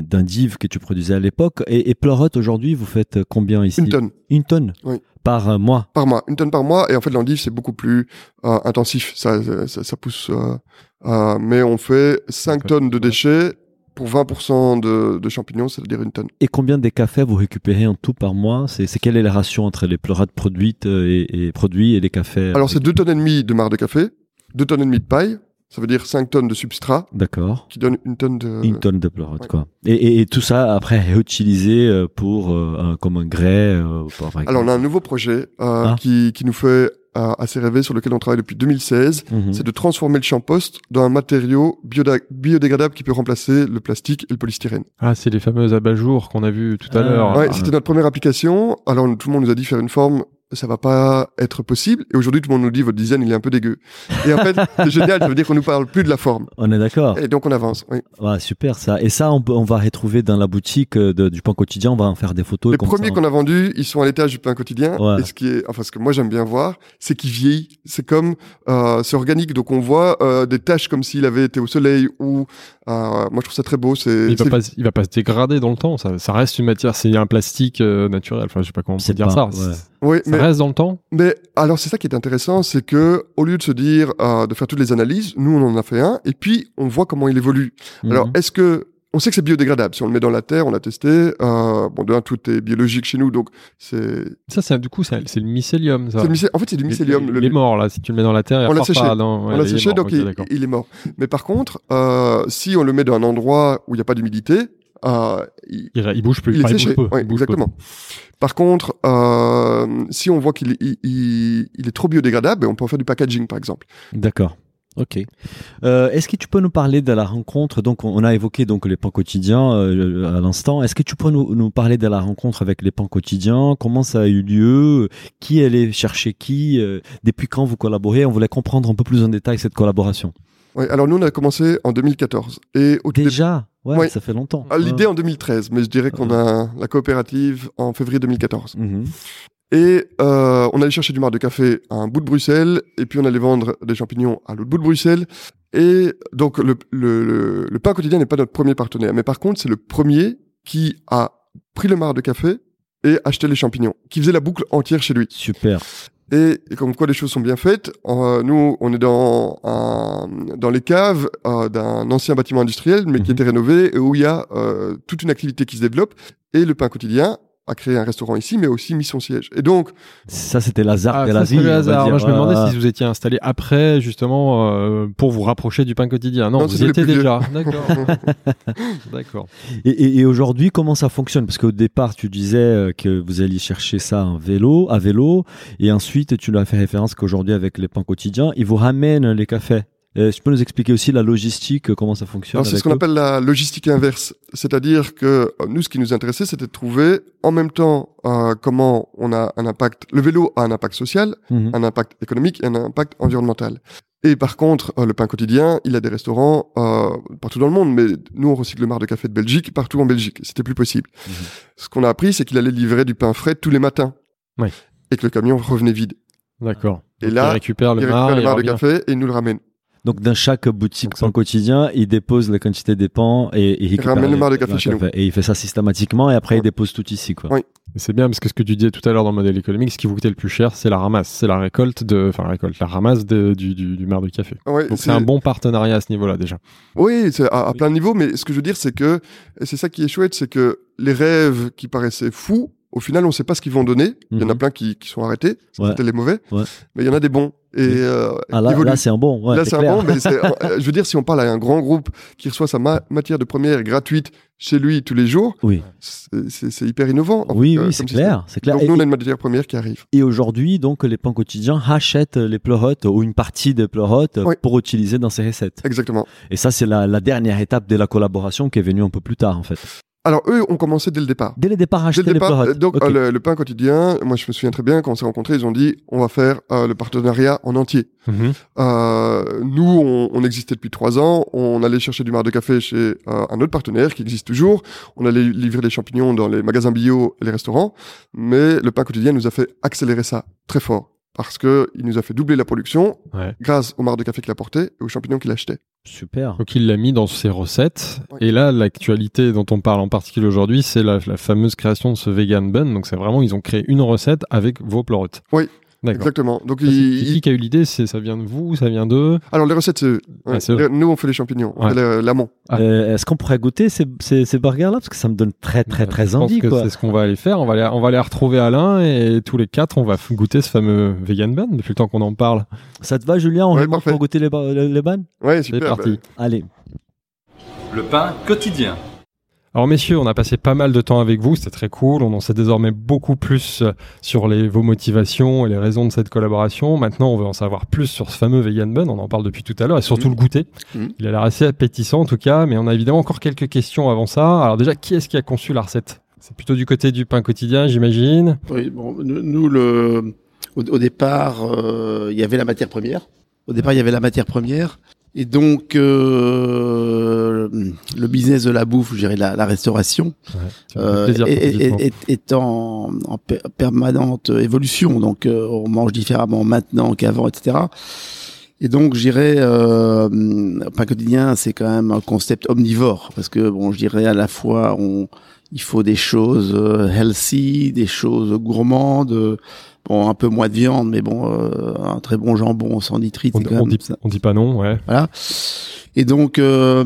d'indives que tu produisais à l'époque et, et pleurote aujourd'hui, vous faites combien ici? Une tonne. Une Oui. Par euh, mois. Par mois, une tonne par mois. Et en fait, l'endive c'est beaucoup plus euh, intensif. Ça, ça, ça pousse. Euh, euh mais on fait 5 tonnes de déchets pour 20% de, de, champignons, c'est-à-dire une tonne. Et combien de cafés vous récupérez en tout par mois? C'est quelle est la ration entre les pleurades produites et, et produits et les cafés Alors c'est 2 tonnes et demie de marc de café, 2 tonnes et demie de paille, ça veut dire 5 tonnes de substrat. D'accord. Qui donne une tonne de... Une tonne de pleurote, quoi. Et, et, tout ça, après, est utilisé euh, pour, euh, comme un grès euh, Alors, on a un nouveau projet ah. qui, qui nous fait assez rêver, sur lequel on travaille depuis 2016. Mhm. C'est de transformer le champost dans un matériau biodégradable qui peut remplacer le plastique et le polystyrène. Ah, c'est les fameuses abat-jours qu'on a vu tout à ah. l'heure. Ouais, c'était notre première application. Alors, tout le monde nous a dit faire une forme ça va pas être possible. Et aujourd'hui, tout le monde nous dit votre design il est un peu dégueu. Et en fait, c'est génial. Ça veut dire qu'on nous parle plus de la forme. On est d'accord. Et donc on avance. Oui. Ouais, super ça. Et ça, on, on va retrouver dans la boutique euh, de, du pain quotidien. On va en faire des photos. Les premiers qu'on a vendus, ils sont à l'étage du pain quotidien. Et ce qui est, enfin, ce que moi j'aime bien voir, c'est qu'il vieillit. C'est comme, euh, c'est organique. Donc on voit euh, des taches comme s'il avait été au soleil ou. Euh, moi, je trouve ça très beau. C'est. Il va pas, il va pas se dégrader dans le temps. Ça, ça reste une matière. C'est un plastique euh, naturel. Enfin, je sais pas comment on peut dire ça. Oui, ça reste dans le temps? Mais alors c'est ça qui est intéressant, c'est que au lieu de se dire euh, de faire toutes les analyses, nous on en a fait un et puis on voit comment il évolue. Mhm. Alors est-ce que on sait que c'est biodégradable. Si on le met dans la terre, on l'a testé. Euh, bon, d'un, tout est biologique chez nous, donc c'est. Ça, c'est du coup, c'est le mycélium. Ça. Le En fait, c'est du mycélium. Il, est mort là. Si tu le mets dans la terre, on l'a séché. on l'a séché, donc il, est mort. Mais par contre, euh, si on le met dans un endroit où il n'y a pas d'humidité, euh, il, il, bouge plus. Il est séché. exactement. Par contre, euh, si on voit qu'il il, est trop biodégradable, on peut en faire du packaging, par exemple. D'accord. Ok. Euh, est-ce que tu peux nous parler de la rencontre? Donc, on a évoqué donc les pans quotidiens euh, à l'instant. Est-ce que tu peux nous, nous, parler de la rencontre avec les pans quotidiens? Comment ça a eu lieu? Qui allait chercher qui? Euh, Depuis quand vous collaborez? On voulait comprendre un peu plus en détail cette collaboration. Oui, alors nous on a commencé en 2014 et au déjà? Ouais, ça fait longtemps. Ah, l'idée en 2013, mais je dirais qu'on a la coopérative en février 2014. Et euh, on allait chercher du marc de café à un bout de Bruxelles, et puis on allait vendre des champignons à l'autre bout de Bruxelles. Et donc le, le, le, pain quotidien n'est pas notre premier partenaire, mais par contre c'est le premier qui a pris le marc de café et acheté les champignons, qui faisait la boucle entière chez lui. Super. Et, comme quoi les choses sont bien faites, euh, nous on est dans un, dans les caves euh, d'un ancien bâtiment industriel, mais qui mhm. était rénové où il y a euh, toute une activité qui se développe. Et le pain quotidien a créé un restaurant ici, mais aussi mis son siège. Et donc, ça c'était l'hasard ah, de la vie. Le hasard. Moi, je me demandais si vous étiez installé après, justement, euh, pour vous rapprocher du pain quotidien. Non, vous y étiez déjà. D'accord. D'accord. Et, et, aujourd'hui, comment ça fonctionne? Parce qu'au départ, tu disais euh, que vous alliez chercher ça en vélo, à vélo, et ensuite tu l'as fait référence qu'aujourd'hui, avec les pains quotidiens, ils vous ramènent les cafés. Euh, tu peux nous expliquer aussi la logistique, euh, comment ça fonctionne C'est ce qu'on appelle la logistique inverse. C'est-à-dire que euh, nous, ce qui nous intéressait, c'était de trouver en même temps comment on a un impact. Le vélo a un impact social, mhm. un impact économique et un impact environnemental. Et par contre, le pain quotidien, il a des restaurants partout dans le monde, mais nous, on recycle le marc de café de Belgique partout en Belgique. C'était plus possible. Mhm. Ce qu'on a appris, c'est qu'il allait livrer du pain frais tous les matins. Et que le camion revenait vide. D'accord. Et là, il récupère le, marc, de café et il nous le ramène. Donc dans chaque boutique pain quotidien, il dépose la quantité des pains et, il ramène le marc de café chez nous. Et il fait ça systématiquement et après il dépose tout ici quoi. Oui. C'est bien parce que ce que tu disais tout à l'heure dans le modèle économique, ce qui vous coûtait le plus cher, c'est la ramasse, c'est la récolte de, enfin la récolte, la ramasse de, du, du, du marc de café. Ouais, Donc c'est un bon partenariat à ce niveau-là déjà. Oui, c'est à, plein de niveaux, mais ce que je veux dire, c'est que c'est ça qui est chouette, c'est que les rêves qui paraissaient fous, au final, on ne sait pas ce qu'ils vont donner. Il y en a mhm. plein qui, qui sont arrêtés, c'était les mauvais, mais il y en a des bons. Et euh, ah, là, là c'est un bon. là, c'est un bon, mais euh, je veux dire, si on parle à un grand groupe qui reçoit sa matière de première gratuite chez lui tous les jours, oui. c'est hyper innovant. Oui, oui, c'est clair, c'est clair. Donc, nous, on a une matière première qui arrive. Et aujourd'hui, donc, les pains quotidiens achètent les pleurotes ou une partie des pleurotes pour utiliser dans ces recettes. Exactement. Et ça, c'est la, la dernière étape de la collaboration qui est venue un peu plus tard, en fait. Alors eux ont commencé dès le départ. Dès le départ, acheter les départ, Donc euh, le, pain quotidien, moi je me souviens très bien quand on s'est rencontrés, ils ont dit on va faire euh, le partenariat en entier. Mhm. euh, nous, on, on, existait depuis trois ans. On allait chercher du marc de café chez un autre partenaire qui existe toujours. On allait livrer des champignons dans les magasins bio et les restaurants. Mais le pain quotidien nous a fait accélérer ça très fort parce que il nous a fait doubler la production grâce au marc de café qu'il apportait et aux champignons qu'il achetait. Super. Donc il l'a mis dans ses recettes. Et là, l'actualité dont on parle en particulier aujourd'hui, c'est la, la, fameuse création de ce vegan bun. Donc c'est vraiment, ils ont créé une recette avec vos pleurotes. Oui. Exactement. Donc, il, qui a eu l'idée C'est ça vient de vous Ça vient d'eux Alors les recettes, c'est nous on fait les champignons, on fait l'amont. Ah. Euh, est-ce qu'on pourrait goûter ces, ces, ces burgers-là? Parce que ça me donne très très très je envie. C'est ce qu'on va aller faire. On va aller, on va aller retrouver Alain et tous les quatre, on va goûter ce fameux vegan bun depuis le temps qu'on en parle. Ça te va, Julien? On va pour goûter les, les, les Ouais, super. C'est parti. Allez. Le pain quotidien. Alors messieurs, on a passé pas mal de temps avec vous, c'était très cool, on en sait désormais beaucoup plus euh, sur les, vos motivations et les raisons de cette collaboration. Maintenant, on veut en savoir plus sur ce fameux vegan bun, on en parle depuis tout à l'heure, et surtout mmh. le goûter. Mmh. Il a l'air assez appétissant en tout cas, mais on a évidemment encore quelques questions avant ça. Alors déjà, qui est-ce qui a conçu la recette? C'est plutôt du côté du pain quotidien, j'imagine Oui, bon, nous, le, au, départ, euh, il y avait la matière première. Au départ, il y avait la matière première. Et donc, euh, le business de la bouffe, je dirais la, la restauration, euh, est, est, en, en, permanente évolution. Donc, euh, on mange différemment maintenant qu'avant, etc. Et donc, je dirais, euh, pain quotidien, c'est quand même un concept omnivore, parce que bon, je dirais à la fois, on il faut des choses healthy, des choses gourmandes. Bon, un peu moins de viande, mais bon, un très bon jambon sans nitrite. On, on, dit, on dit pas non, ouais. Voilà. Et donc euh,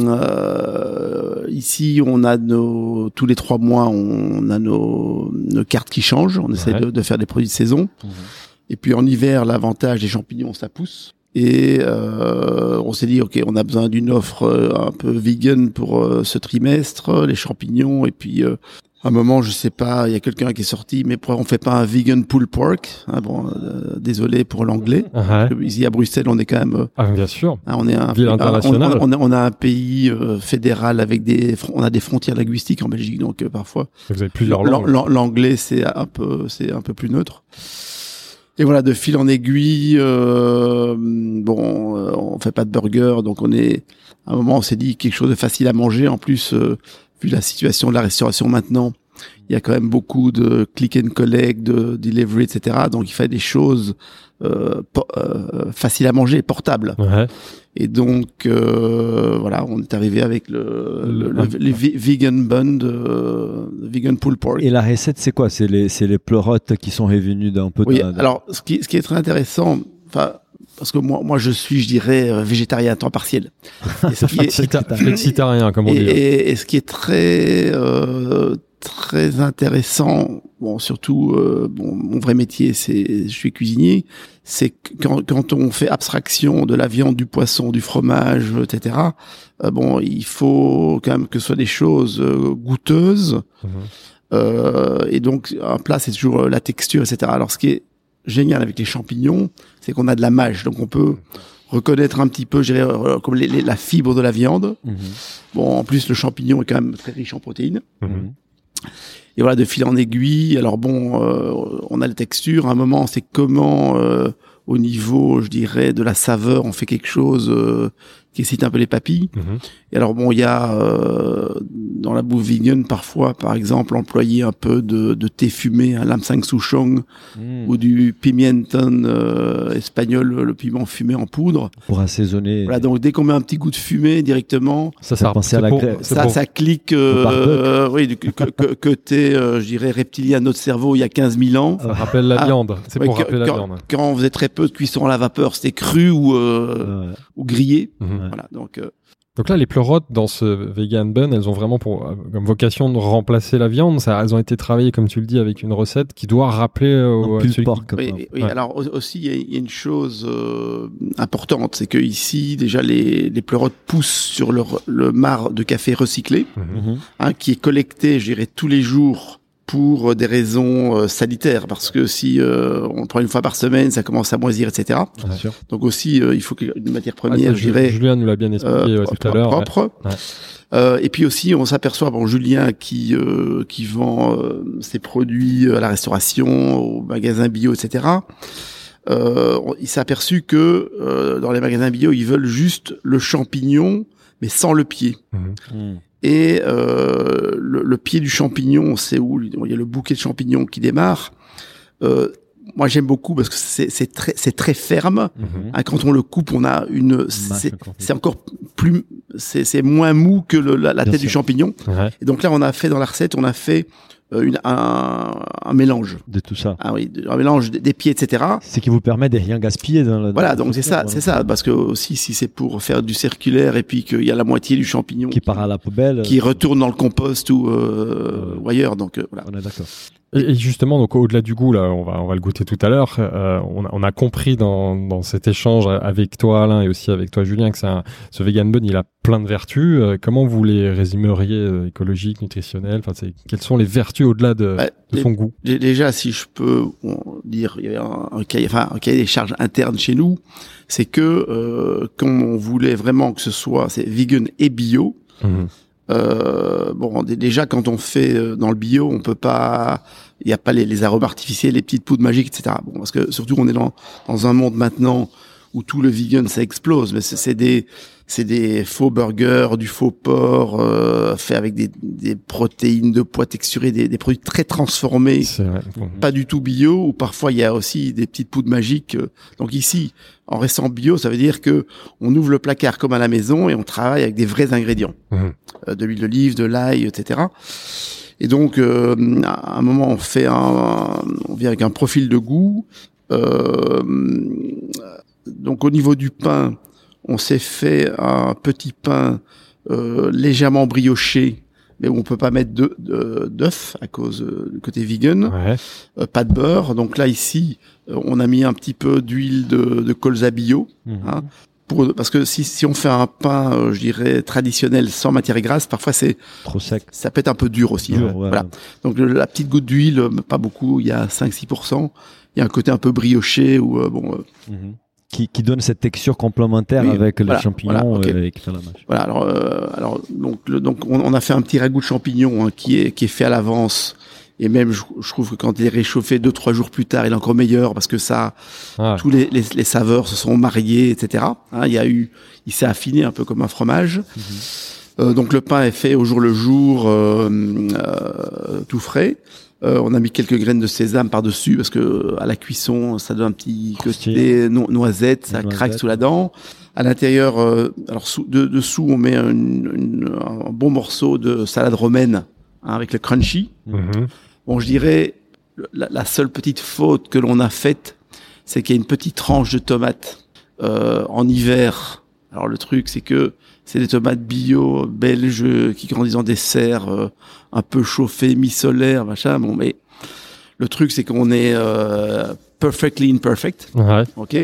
euh, ici, on a nos tous les trois mois, on a nos, nos cartes qui changent. On essaie de, de, faire des produits de saison. Mhm. Et puis en hiver, l'avantage des champignons, ça pousse. Et euh, on s'est dit, ok, on a besoin d'une offre euh, un peu vegan pour euh, ce trimestre, les champignons, et puis un moment, je sais pas, il y a quelqu'un qui est sorti, mais pourquoi on fait pas un vegan pulled pork hein, Bon, euh, désolé pour l'anglais. Uh Ici à Bruxelles, on est quand même. Euh, ah, bien sûr. Hein, on est un ville international. On, on, a un pays euh, fédéral avec des, on a des frontières linguistiques en Belgique, donc parfois. Vous avez plusieurs langues. L'anglais, c'est un peu, c'est un peu plus neutre. Et voilà, de fil en aiguille, bon, on fait pas de burger, donc on est. À un moment, on s'est dit quelque chose de facile à manger. En plus, vu la situation de la restauration maintenant, il y a quand même beaucoup de click and collect, de delivery, etc. Donc il fait des choses euh, euh, faciles à manger, portables. Ouais. Et donc euh, voilà, on est arrivé avec le, le, le, vegan bun, de, vegan pulled pork. Et la recette, c'est quoi? C'est les c'est les pleurotes qui sont revenues d'un peu. Oui. Alors ce qui ce qui est très intéressant, enfin parce que moi, moi, je suis, je dirais, euh, végétarien à temps partiel. Et ce qui est, flexitarien, comme on dit. Et, et, ce qui est très, euh, très intéressant, bon, surtout, euh, bon, mon vrai métier, c'est, je suis cuisinier, c'est quand, quand on fait abstraction de la viande, du poisson, du fromage, etc. Euh, bon, il faut quand même que ce soit des choses euh, goûteuses. Mhm. et donc, un plat, c'est toujours la texture, etc. Alors, ce qui est génial avec les champignons, c'est qu'on a de la mâche, donc on peut reconnaître un petit peu, je dirais, euh, comme les, la fibre de la viande. Mhm. Bon, en plus, le champignon est quand même très riche en protéines. Mhm. Et voilà, de fil en aiguille. Alors bon, euh, on a la texture. À un moment, c'est comment, euh, au niveau, je dirais, de la saveur, on fait quelque chose qui excite un peu les papilles. Mhm. Et alors bon, il y a euh, dans la bouffe vegan parfois, par exemple, employer un peu de, de thé fumé, un lam sang souchong mm. ou du pimienton euh, espagnol, le piment fumé en poudre. Pour assaisonner. Voilà, donc dès qu'on met un petit goût de fumée directement, ça, ça, à la ça, ça clique. Euh, oui, que, côté, euh, je dirais reptilien, notre cerveau, il y a 15 000 ans. Ça rappelle la ah, viande. C'est pour rappeler la viande. Quand on faisait très peu de cuisson à la vapeur, c'était cru ou ou grillé. Mhm. Voilà, donc. Euh, donc là, les pleurotes dans ce vegan bun, elles ont vraiment pour euh, comme vocation de remplacer la viande. Ça, elles ont été travaillées, comme tu le dis, avec une recette qui doit rappeler au celui porc, Oui, oui, alors aussi il y, a une chose euh, importante, c'est que ici déjà les, les pleurotes poussent sur le, le marc de café recyclé, mhm. hein, qui est collecté, je dirais, tous les jours pour euh, des raisons euh, sanitaires, parce que si euh, on prend une fois par semaine, ça commence à moisir, etc. Donc aussi, il faut une matière première, ah, je dirais, Julien nous l'a bien expliqué tout à l'heure, propre. Ouais. et puis aussi, on s'aperçoit, bon, Julien qui qui vend ses produits à la restauration, au magasin bio, etc. il s'est aperçu que dans les magasins bio, ils veulent juste le champignon, mais sans le pied. Mmh. Et euh, le, pied du champignon, c'est où il y a le bouquet de champignons qui démarre. Euh, moi, j'aime beaucoup parce que c'est très, c'est très ferme. Mhm. Hein, quand on le coupe, on a une, c'est encore plus, c'est moins mou que la, tête du champignon. Et donc là, on a fait dans la recette, on a fait une, un, un, mélange de tout ça. Ah oui, un mélange des, pieds, etc. C'est qui vous permet de rien gaspiller dans le. Voilà, donc c'est ça, c'est ça, parce que aussi si c'est pour faire du circulaire et puis qu'il y a la moitié du champignon qui, part à la poubelle, qui retourne dans le compost ou, euh, ou ailleurs, donc euh, voilà. On est d'accord. Et, justement, donc au-delà du goût, là, on va on va le goûter tout à l'heure. Euh, on, a, on, a, compris dans, dans cet échange avec toi, Alain, et aussi avec toi, Julien, que un, ce vegan bun, il a plein de vertus. Euh, comment vous les résumeriez euh, écologiques, nutritionnelles? Enfin, quelles sont les vertus au-delà de, bah, de son goût? Déjà, si je peux dire, il y avait un, un, cahier, enfin, un cahier des charges internes chez nous, c'est que euh, quand on voulait vraiment que ce soit c'est vegan et bio. Mmh. Euh, bon, déjà quand on fait euh, dans le bio, on peut pas, il n'y a pas les, les, arômes artificiels, les petites poudres magiques, etc. Bon, parce que surtout on est dans, dans un monde maintenant où tout le vegan ça explose, mais c'est des c'est des faux burgers, du faux porc euh, fait avec des, des, protéines de poids texturées, des, des produits très transformés, pas du tout bio. Ou parfois il y a aussi des petites poudres magiques. Donc ici, en restant bio, ça veut dire que on ouvre le placard comme à la maison et on travaille avec des vrais ingrédients, mhm. euh, de l'huile d'olive, de l'ail, etc. Et donc, euh, à un moment, on fait un, on vient avec un profil de goût. Euh, donc, au niveau du pain, on s'est fait un petit pain euh, légèrement brioché, mais où on peut pas mettre d'œufs à cause du côté vegan. Ouais. pas de beurre. Donc là, ici, on a mis un petit peu d'huile de, de colza bio. Mhm. Hein, pour, parce que si, si on fait un pain, euh, je dirais traditionnel sans matière grasse, parfois c'est trop sec. Ça peut être un peu dur aussi. Hein. Voilà. Donc la petite goutte d'huile, euh, pas beaucoup, il y a 5-6%. Il y a un côté un peu brioché euh, bon. Mhm. Qui, qui, donne cette texture complémentaire avec les champignons voilà, et la Voilà. Alors, alors donc, donc on, a fait un petit ragoût de champignons hein, qui est qui est fait à l'avance et même, je, trouve que quand il est réchauffé deux trois jours plus tard, il est encore meilleur parce que ça, ah tous les, les, les, saveurs se sont mariées, etc. Hein, il y a eu, il s'est affiné un peu comme un fromage. Mhm. euh, donc le pain est fait au jour le jour, euh, euh, tout frais. Euh, on a mis quelques graines de sésame par dessus parce que à la cuisson, ça donne un petit côté no noisette, ça craque sous la dent. À l'intérieur, euh, alors sous, de, dessous, on met une, un bon morceau de salade romaine hein, avec le crunchy. Mhm. Bon, je dirais, la, seule petite faute que l'on a faite, c'est qu'il y a une petite tranche de tomates euh, en hiver. Alors le truc, c'est que c'est des tomates bio belges qui grandissent en des serres euh, un peu chauffées, mi-solaires, machin. Bon, mais le truc, c'est qu'on est, euh, perfectly imperfect. Ouais. Ok.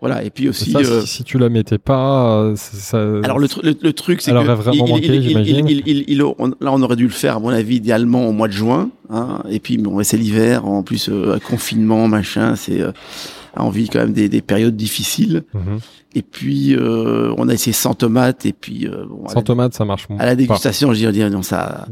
Voilà. Et puis aussi. Euh, si, tu la mettais pas, ça. Alors le, le, truc, c'est que. vraiment manqué, il, là, on aurait dû le faire, à mon avis, idéalement au mois de juin. Hein, et puis, bon, c'est l'hiver. En plus, euh, confinement, machin. C'est. Euh, on vit quand même des, des périodes difficiles. Mhm. Et puis euh, on a essayé sans tomate et puis euh, bon, sans tomate ça marche. À la dégustation, je dis non ça,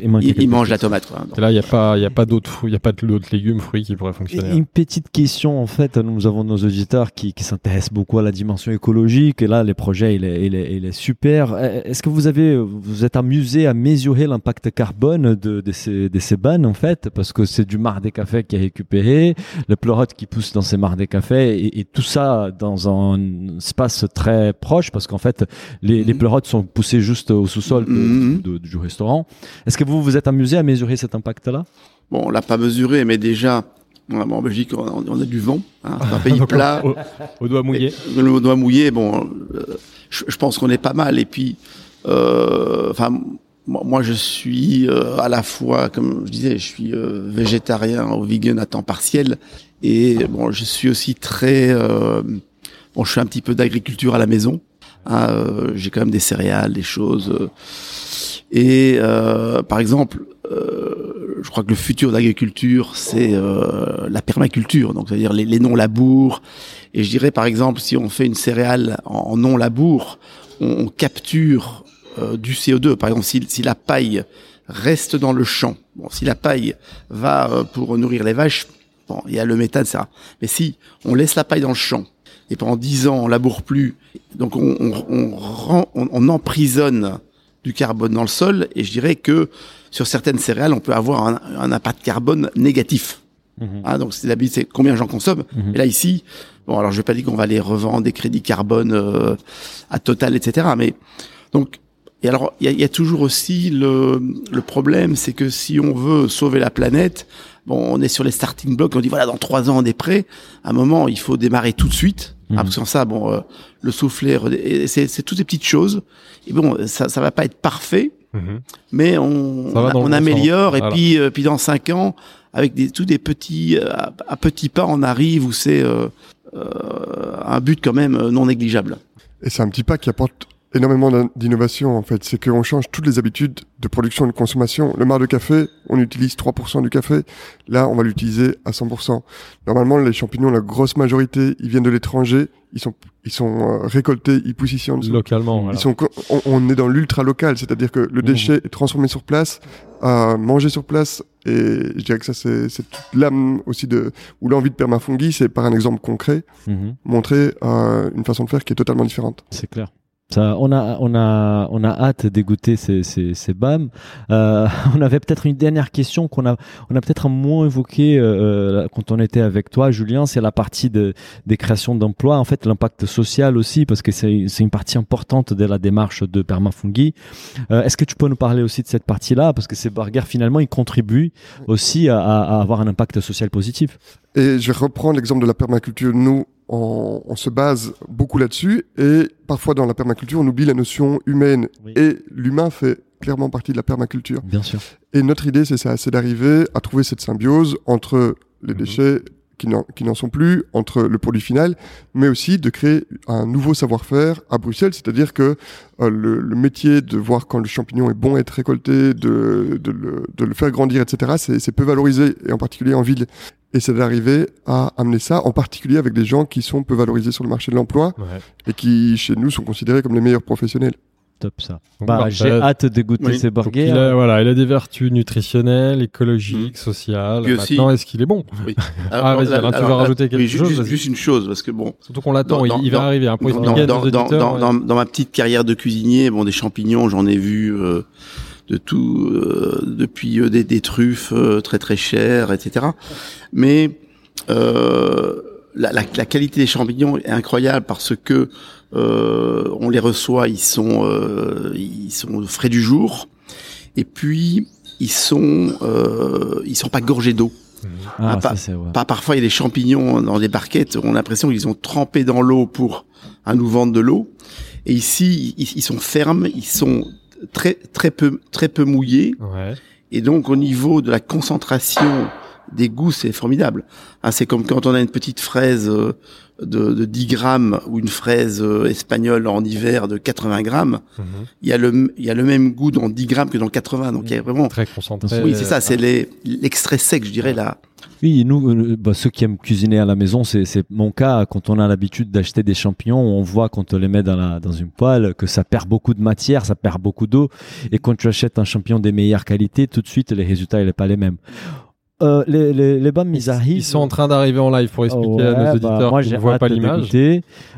il, mange la tomate quoi. Et là il y a pas il y a pas d'autres fruits, il y a pas d'autres légumes fruits qui pourraient fonctionner. Une petite question en fait, nous avons nos auditeurs qui, qui s'intéressent beaucoup à la dimension écologique et là les projets il est il est, il est super. Est-ce que vous avez vous êtes amusé à mesurer l'impact carbone de, de ces de ces bannes en fait? Parce que c'est du marc des cafés qui est récupéré, le pleurote qui pousse dans ces marcs des cafés et, et tout ça dans un se passe très proche parce qu'en fait les, les, mhm. pleurotes sont poussées juste au sous-sol mhm. du restaurant. Est-ce que vous vous êtes amusé à mesurer cet impact-là? Bon, on l'a pas mesuré, mais déjà en Belgique, on a, du vent, hein, un pays plat. Au, doigt mouillé. au doigt mouillé, bon, euh, je, pense qu'on est pas mal. Et puis, euh, enfin, moi, je suis euh, à la fois, comme je disais, je suis végétarien ou vegan à temps partiel, et bon, je suis aussi très Bon, je fais un petit peu d'agriculture à la maison. Hein, euh, j'ai quand même des céréales, des choses. Euh. et euh, par exemple, je crois que le futur d'agriculture, c'est la permaculture, donc c'est-à-dire les, les non-labours. Et je dirais par exemple, si on fait une céréale en, non-labour, on, capture du CO2. Par exemple, si, si, la paille reste dans le champ, bon, si la paille va pour nourrir les vaches, bon, il y a le méthane, ça. Mais si on laisse la paille dans le champ, et pendant dix ans on laboure plus, donc on, on, on, on, emprisonne du carbone dans le sol, et je dirais que sur certaines céréales, on peut avoir un, un impact carbone négatif. Ah, donc c'est d'habitude c'est combien j'en consomme. Mhm. Et là ici, bon alors je vais pas dire qu'on va les revendre des crédits carbone euh, à Total, etc. Mais donc et alors il y a, y a, toujours aussi le, le problème, c'est que si on veut sauver la planète, bon on est sur les starting blocks, on dit voilà dans trois ans on est prêt. À un moment il faut démarrer tout de suite. Mhm. parce que ça, bon, euh, le soufflet, c'est toutes ces petites choses. Et bon, ça, ça va pas être parfait, mhm. mais on, on, améliore. Et puis, euh, puis dans cinq ans, avec des, tous des petits, euh, à, petits pas, on arrive où c'est un but quand même non négligeable. Et c'est un petit pas qui apporte énormément d'innovation en fait. C'est qu'on change toutes les habitudes de production et de consommation. Le mar de café, on utilise 3% du café. Là, on va l'utiliser à 100%. Normalement, les champignons, la grosse majorité, ils viennent de l'étranger. Ils sont, ils sont euh, récoltés, ils poussent ici en dessous. Localement. Ils sont, on, est dans l'ultra local, c'est-à-dire que le mmh. déchet est transformé sur place, euh, mangé sur place. Et je dirais que ça, c'est toute l'âme aussi de, ou l'envie de permafungi, c'est par un exemple concret, mmh. montrer euh, une façon de faire qui est totalement différente. C'est clair. Ça, on a, on a, on a hâte d'égoûter ces, ces, ces BAM. Euh, on avait peut-être une dernière question qu'on a, on a peut-être moins évoqué euh, euh, quand on était avec toi, Julien. C'est la partie de, des créations d'emplois. En fait, l'impact social aussi, parce que c'est, une partie importante de la démarche de Permafungi. Euh, est-ce que tu peux nous parler aussi de cette partie-là, parce que ces burgers finalement, ils contribuent aussi à, à avoir un impact social positif. Et je vais reprendre l'exemple de la permaculture. Nous, on, on se base beaucoup là-dessus et parfois dans la permaculture, on oublie la notion humaine et l'humain fait clairement partie de la permaculture. Bien sûr. Et notre idée, c'est ça, c'est d'arriver à trouver cette symbiose entre les mhm. déchets qui n'en sont plus entre le produit final, mais aussi de créer un nouveau savoir-faire à Bruxelles, c'est-à-dire que euh, le, le, métier de voir quand le champignon est bon à être récolté, de, de, le, de le, faire grandir, etc., c'est peu valorisé, et en particulier en ville. Et c'est d'arriver à amener ça, en particulier avec des gens qui sont peu valorisés sur le marché de l'emploi, et qui, chez nous, sont considérés comme les meilleurs professionnels top ça. Bah, j'ai hâte de goûter ces burgers. Il a, voilà, il a des vertus nutritionnelles, écologiques, mmh. sociales. Maintenant, est-ce qu'il est bon? Oui. Ah, vas-y, tu vas rajouter quelque chose. Juste, une chose, parce que bon. Surtout qu'on l'attend, il, va arriver. Hein, pour dans, dans, dans, dans, dans, ma petite carrière de cuisinier, bon, des champignons, j'en ai vu euh, de tout, euh, depuis euh, des, des, truffes très très chères, etc. Mais la, la, la qualité des champignons est incroyable parce que euh, on les reçoit, ils sont euh, ils sont frais du jour, et puis ils sont euh, ils sont pas gorgés d'eau. Ah, pas, pas, parfois il y a des champignons dans des barquettes, on a l'impression qu'ils ont trempé dans l'eau pour à nous vendre de l'eau. Et ici ils, sont fermes, ils sont très très peu très peu mouillés. Ouais. Et donc au niveau de la concentration des goûts, c'est formidable. Ah, c'est comme quand on a une petite fraise euh, de, de 10 grammes ou une fraise euh, espagnole en hiver de 80 grammes, mhm. il y a le il y a le même goût dans 10 grammes que dans 80. Donc il y a vraiment très concentré. Oui, c'est ça, c'est l'extrait sec, je dirais là. Oui, nous, euh, bah, ceux qui aiment cuisiner à la maison, c'est mon cas. Quand on a l'habitude d'acheter des champignons, on voit quand on les met dans, la, dans une poêle que ça perd beaucoup de matière, ça perd beaucoup d'eau. Et quand tu achètes un champignon des meilleures qualités, tout de suite, les résultats, ils sont pas les mêmes. Euh, les, les, les ils arrivent. Ils sont en train d'arriver en live pour expliquer à nos bah, auditeurs moi, qui ne voient pas l'image.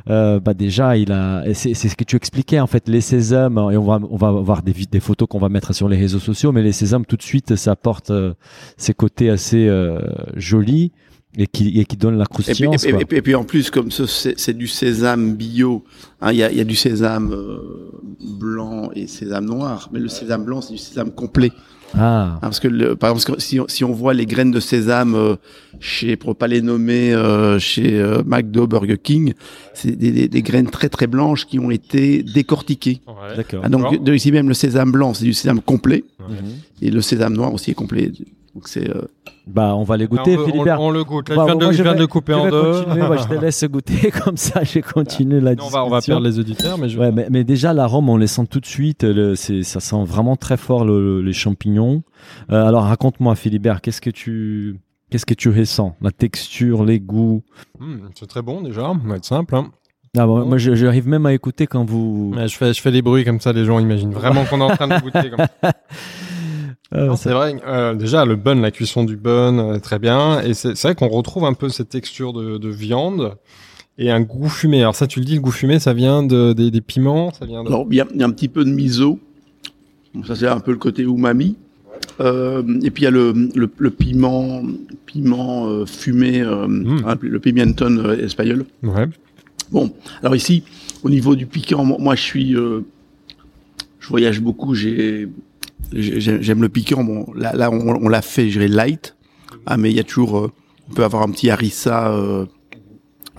Euh, bah déjà, il a, c'est ce que tu expliquais en fait, les sésames, et on va, on va voir des, des photos qu'on va mettre sur les réseaux sociaux, mais les sésames tout de suite, ça apporte euh, ces côtés assez euh, jolis et qui, et qui donne la croustillance. Et puis, et, puis, en plus, comme c'est du sésame bio, hein, il y, a, y, a, du sésame euh, blanc et sésame noir, mais le sésame blanc c'est du sésame complet. Ah. Hein, parce que le, par exemple, si, si, on voit les graines de sésame euh, chez, pour pas les nommer, euh, chez euh, McDo, Burger King, c'est des, des, des, graines très très blanches qui ont été décortiquées. Ouais. D'accord. Ah, donc de, ici même le sésame blanc, c'est du sésame complet, ouais. et le sésame noir aussi est complet. Donc c'est. Euh... Bah, on va les goûter, on, Philibert. On, on, le goûte. Là, bah, je viens, de, je viens de, couper en deux. Bah, je te laisse goûter comme ça. J'ai continué la discussion. On va, on va perdre les auditeurs, mais je. Ouais, mais, mais, déjà l'arôme, on les sent tout de suite. Le, c'est, ça sent vraiment très fort le, les champignons. Euh, alors raconte-moi, Philibert, qu'est-ce que tu, qu'est-ce que tu ressens? La texture, les goûts? Mmh, c'est très bon déjà. Ça va être simple. Hein. Ah bon, moi j'arrive même à écouter quand vous. je fais, je fais des bruits comme ça, les gens imaginent vraiment qu'on est en train de goûter comme ça. Ah, c'est vrai. Euh, déjà, le bun, la cuisson du bun, euh, très bien. Et c'est vrai qu'on retrouve un peu cette texture de, de, viande et un goût fumé. Alors ça, tu le dis, le goût fumé, ça vient de, des, des piments, ça vient. De... Alors, il y, a, y a un petit peu de miso. ça, c'est un peu le côté umami. Euh, et puis il y a le, le, le piment, piment euh, fumé, euh, mmh. le pimenton euh, espagnol. Ouais. Bon, alors ici, au niveau du piquant, moi je suis, je voyage beaucoup, j'ai J'aime le piquant. Bon, là, là on, on l'a fait, je dirais light. Ah, mais il y a toujours, euh, on peut avoir un petit harissa. Euh,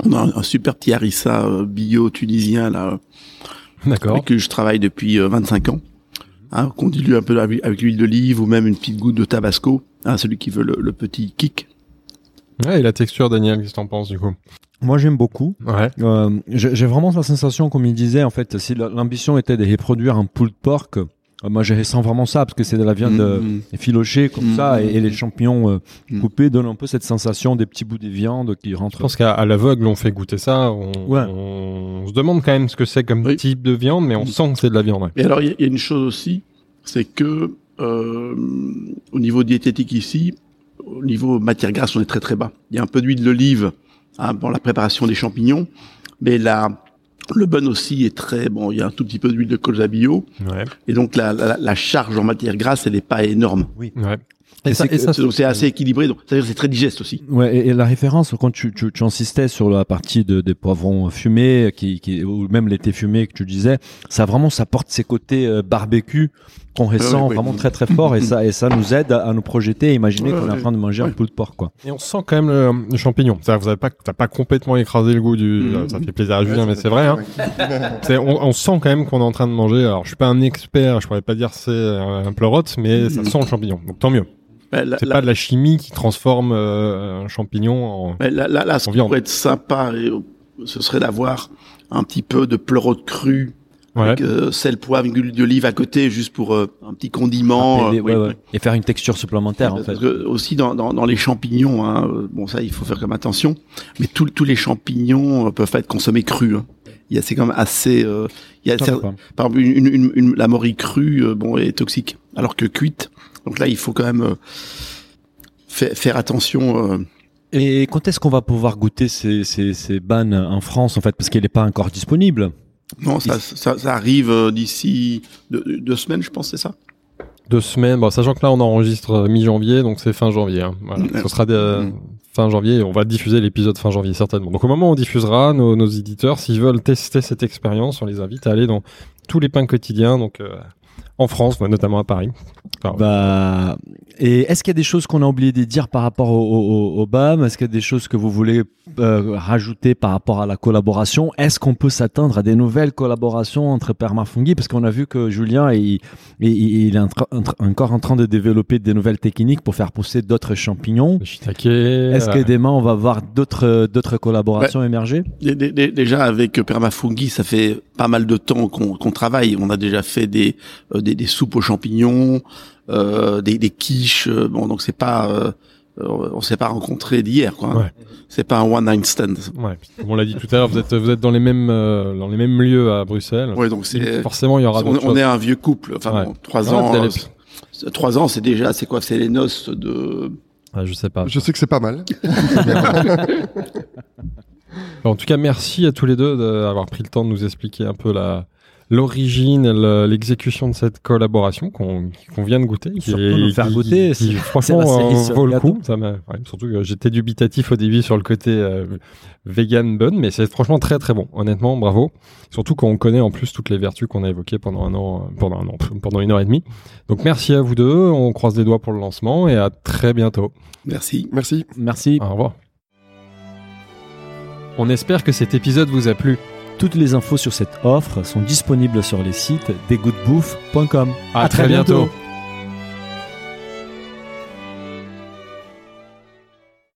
on a un, super petit harissa euh, bio tunisien là. D'accord. Avec que je travaille depuis 25 ans. Hein, qu'on dilue un peu avec, l'huile d'olive ou même une petite goutte de tabasco. Hein, celui qui veut le, le petit kick. Ouais, et la texture, Daniel, qu'est-ce que t'en penses du coup? Moi, j'aime beaucoup. Ouais. Euh, j'ai vraiment la sensation, comme il disait, en fait, si l'ambition était de reproduire un pulled pork, euh, moi, je ressens vraiment ça parce que c'est de la viande mmh, filochée comme ça et, les champignons coupés donnent un peu cette sensation des petits bouts de viande qui rentrent. Je pense qu'à l'aveugle, on fait goûter ça. On, on, se demande quand même ce que c'est comme type de viande, mais on sent que c'est de la viande. Et alors, il y, a une chose aussi, c'est que euh, au niveau diététique ici, au niveau matière grasse, on est très très bas. Il y a un peu d'huile d'olive hein, pour la préparation des champignons, mais la, le bun aussi est très bon. Il y a un tout petit peu d'huile de colza bio, ouais. et donc la, la, la, charge en matière grasse, elle n'est pas énorme. Oui. Ouais. Et, ça, c'est assez équilibré, donc c'est-à-dire c'est très digeste aussi. Ouais, et, la référence quand tu, tu, tu, insistais sur la partie de, des poivrons fumés, qui, qui ou même l'été fumé que tu disais, ça vraiment ça porte ses côtés euh, barbecue qu'on ressent vraiment très très fort et ça et ça nous aide à, nous projeter, et imaginer qu'on est en train de manger un peu de porc quoi. Et on sent quand même le, champignon. Ça, vous avez pas, t'as pas complètement écrasé le goût du. Mm. Ça fait plaisir à Julien, mais c'est vrai. Hein. on, on, sent quand même qu'on est en train de manger. Alors je suis pas un expert, je pourrais pas dire c'est un pleurote, mais ça mm. sent le champignon. Donc tant mieux. c'est pas de la chimie qui transforme euh, un champignon en. là, là, là, ce qui pourrait être sympa, ce serait d'avoir un petit peu de pleurote cru ouais. avec euh, sel, poivre, huile d'olive à côté, juste pour euh, un petit condiment. Euh, et faire une texture supplémentaire, en fait. Que aussi dans, dans, dans, les champignons, hein, bon ça il faut faire comme attention, mais tous tous les champignons peuvent être consommés crus. Hein. Il y a c'est quand même assez. il y a par exemple une, une, une, la morille crue, bon est toxique, alors que cuite. Donc là il faut quand même faire, faire attention. Et quand est-ce qu'on va pouvoir goûter ces, ces, ces bannes en France en fait parce qu'elle n'est pas encore disponible? Non, ça, ça, ça arrive euh, d'ici deux, deux, semaines, je pense, c'est ça Deux semaines, bon, sachant que là on enregistre euh, mi-janvier, donc c'est fin janvier. Hein. Voilà. Ce sera de, mm. fin janvier, on va diffuser l'épisode fin janvier certainement. Donc au moment où on diffusera, nos, nos éditeurs, s'ils veulent tester cette expérience, on les invite à aller dans tous les pains quotidiens, donc euh, en France, notamment à Paris. bah, et est-ce qu'il y a des choses qu'on a oublié de dire par rapport au, au, au BAM Est-ce qu'il y a des choses que vous voulez euh, rajouter par rapport à la collaboration? Est-ce qu'on peut s'attendre à des nouvelles collaborations entre Permafungi Parce qu'on a vu que Julien il, il, est encore en train de développer des nouvelles techniques pour faire pousser d'autres champignons. Est-ce que demain on va voir d'autres d'autres collaborations bah, émerger? Déjà avec Permafungi, ça fait pas mal de temps qu'on travaille. On a déjà fait des, euh, des, des soupes aux champignons euh, des, des, quiches. Euh, bon, donc c'est pas, euh, on s'est pas rencontré d'hier, quoi. Ouais. C'est pas un one night stand. Ouais. Comme on l'a dit tout à l'heure, vous êtes vous êtes dans les mêmes dans les mêmes lieux à Bruxelles. Ouais, donc c'est forcément il y aura. On, on est un vieux couple. Enfin, bon, trois ans. trois ans, c'est déjà, c'est quoi C'est les noces de. Ah, je sais pas. Je sais que c'est pas mal. en tout cas, merci à tous les deux d'avoir pris le temps de nous expliquer un peu la l'origine, l'exécution de cette collaboration qu'on vient de goûter. Surtout nous faire goûter. Qui, franchement, euh, vaut le coup. Ça ouais, surtout que j'étais dubitatif au début sur le côté euh, vegan bun, mais c'est franchement très très bon. Honnêtement, bravo. Surtout quand on connaît en plus toutes les vertus qu'on a évoquées pendant un an, euh, pendant un an, pendant une heure et demie. Donc merci à vous deux. On croise les doigts pour le lancement et à très bientôt. Merci. Merci. Merci. Au revoir. On espère que cet épisode vous a plu. Toutes les infos sur cette offre sont disponibles sur les sites desgoutbouffe.com. À, très, bientôt.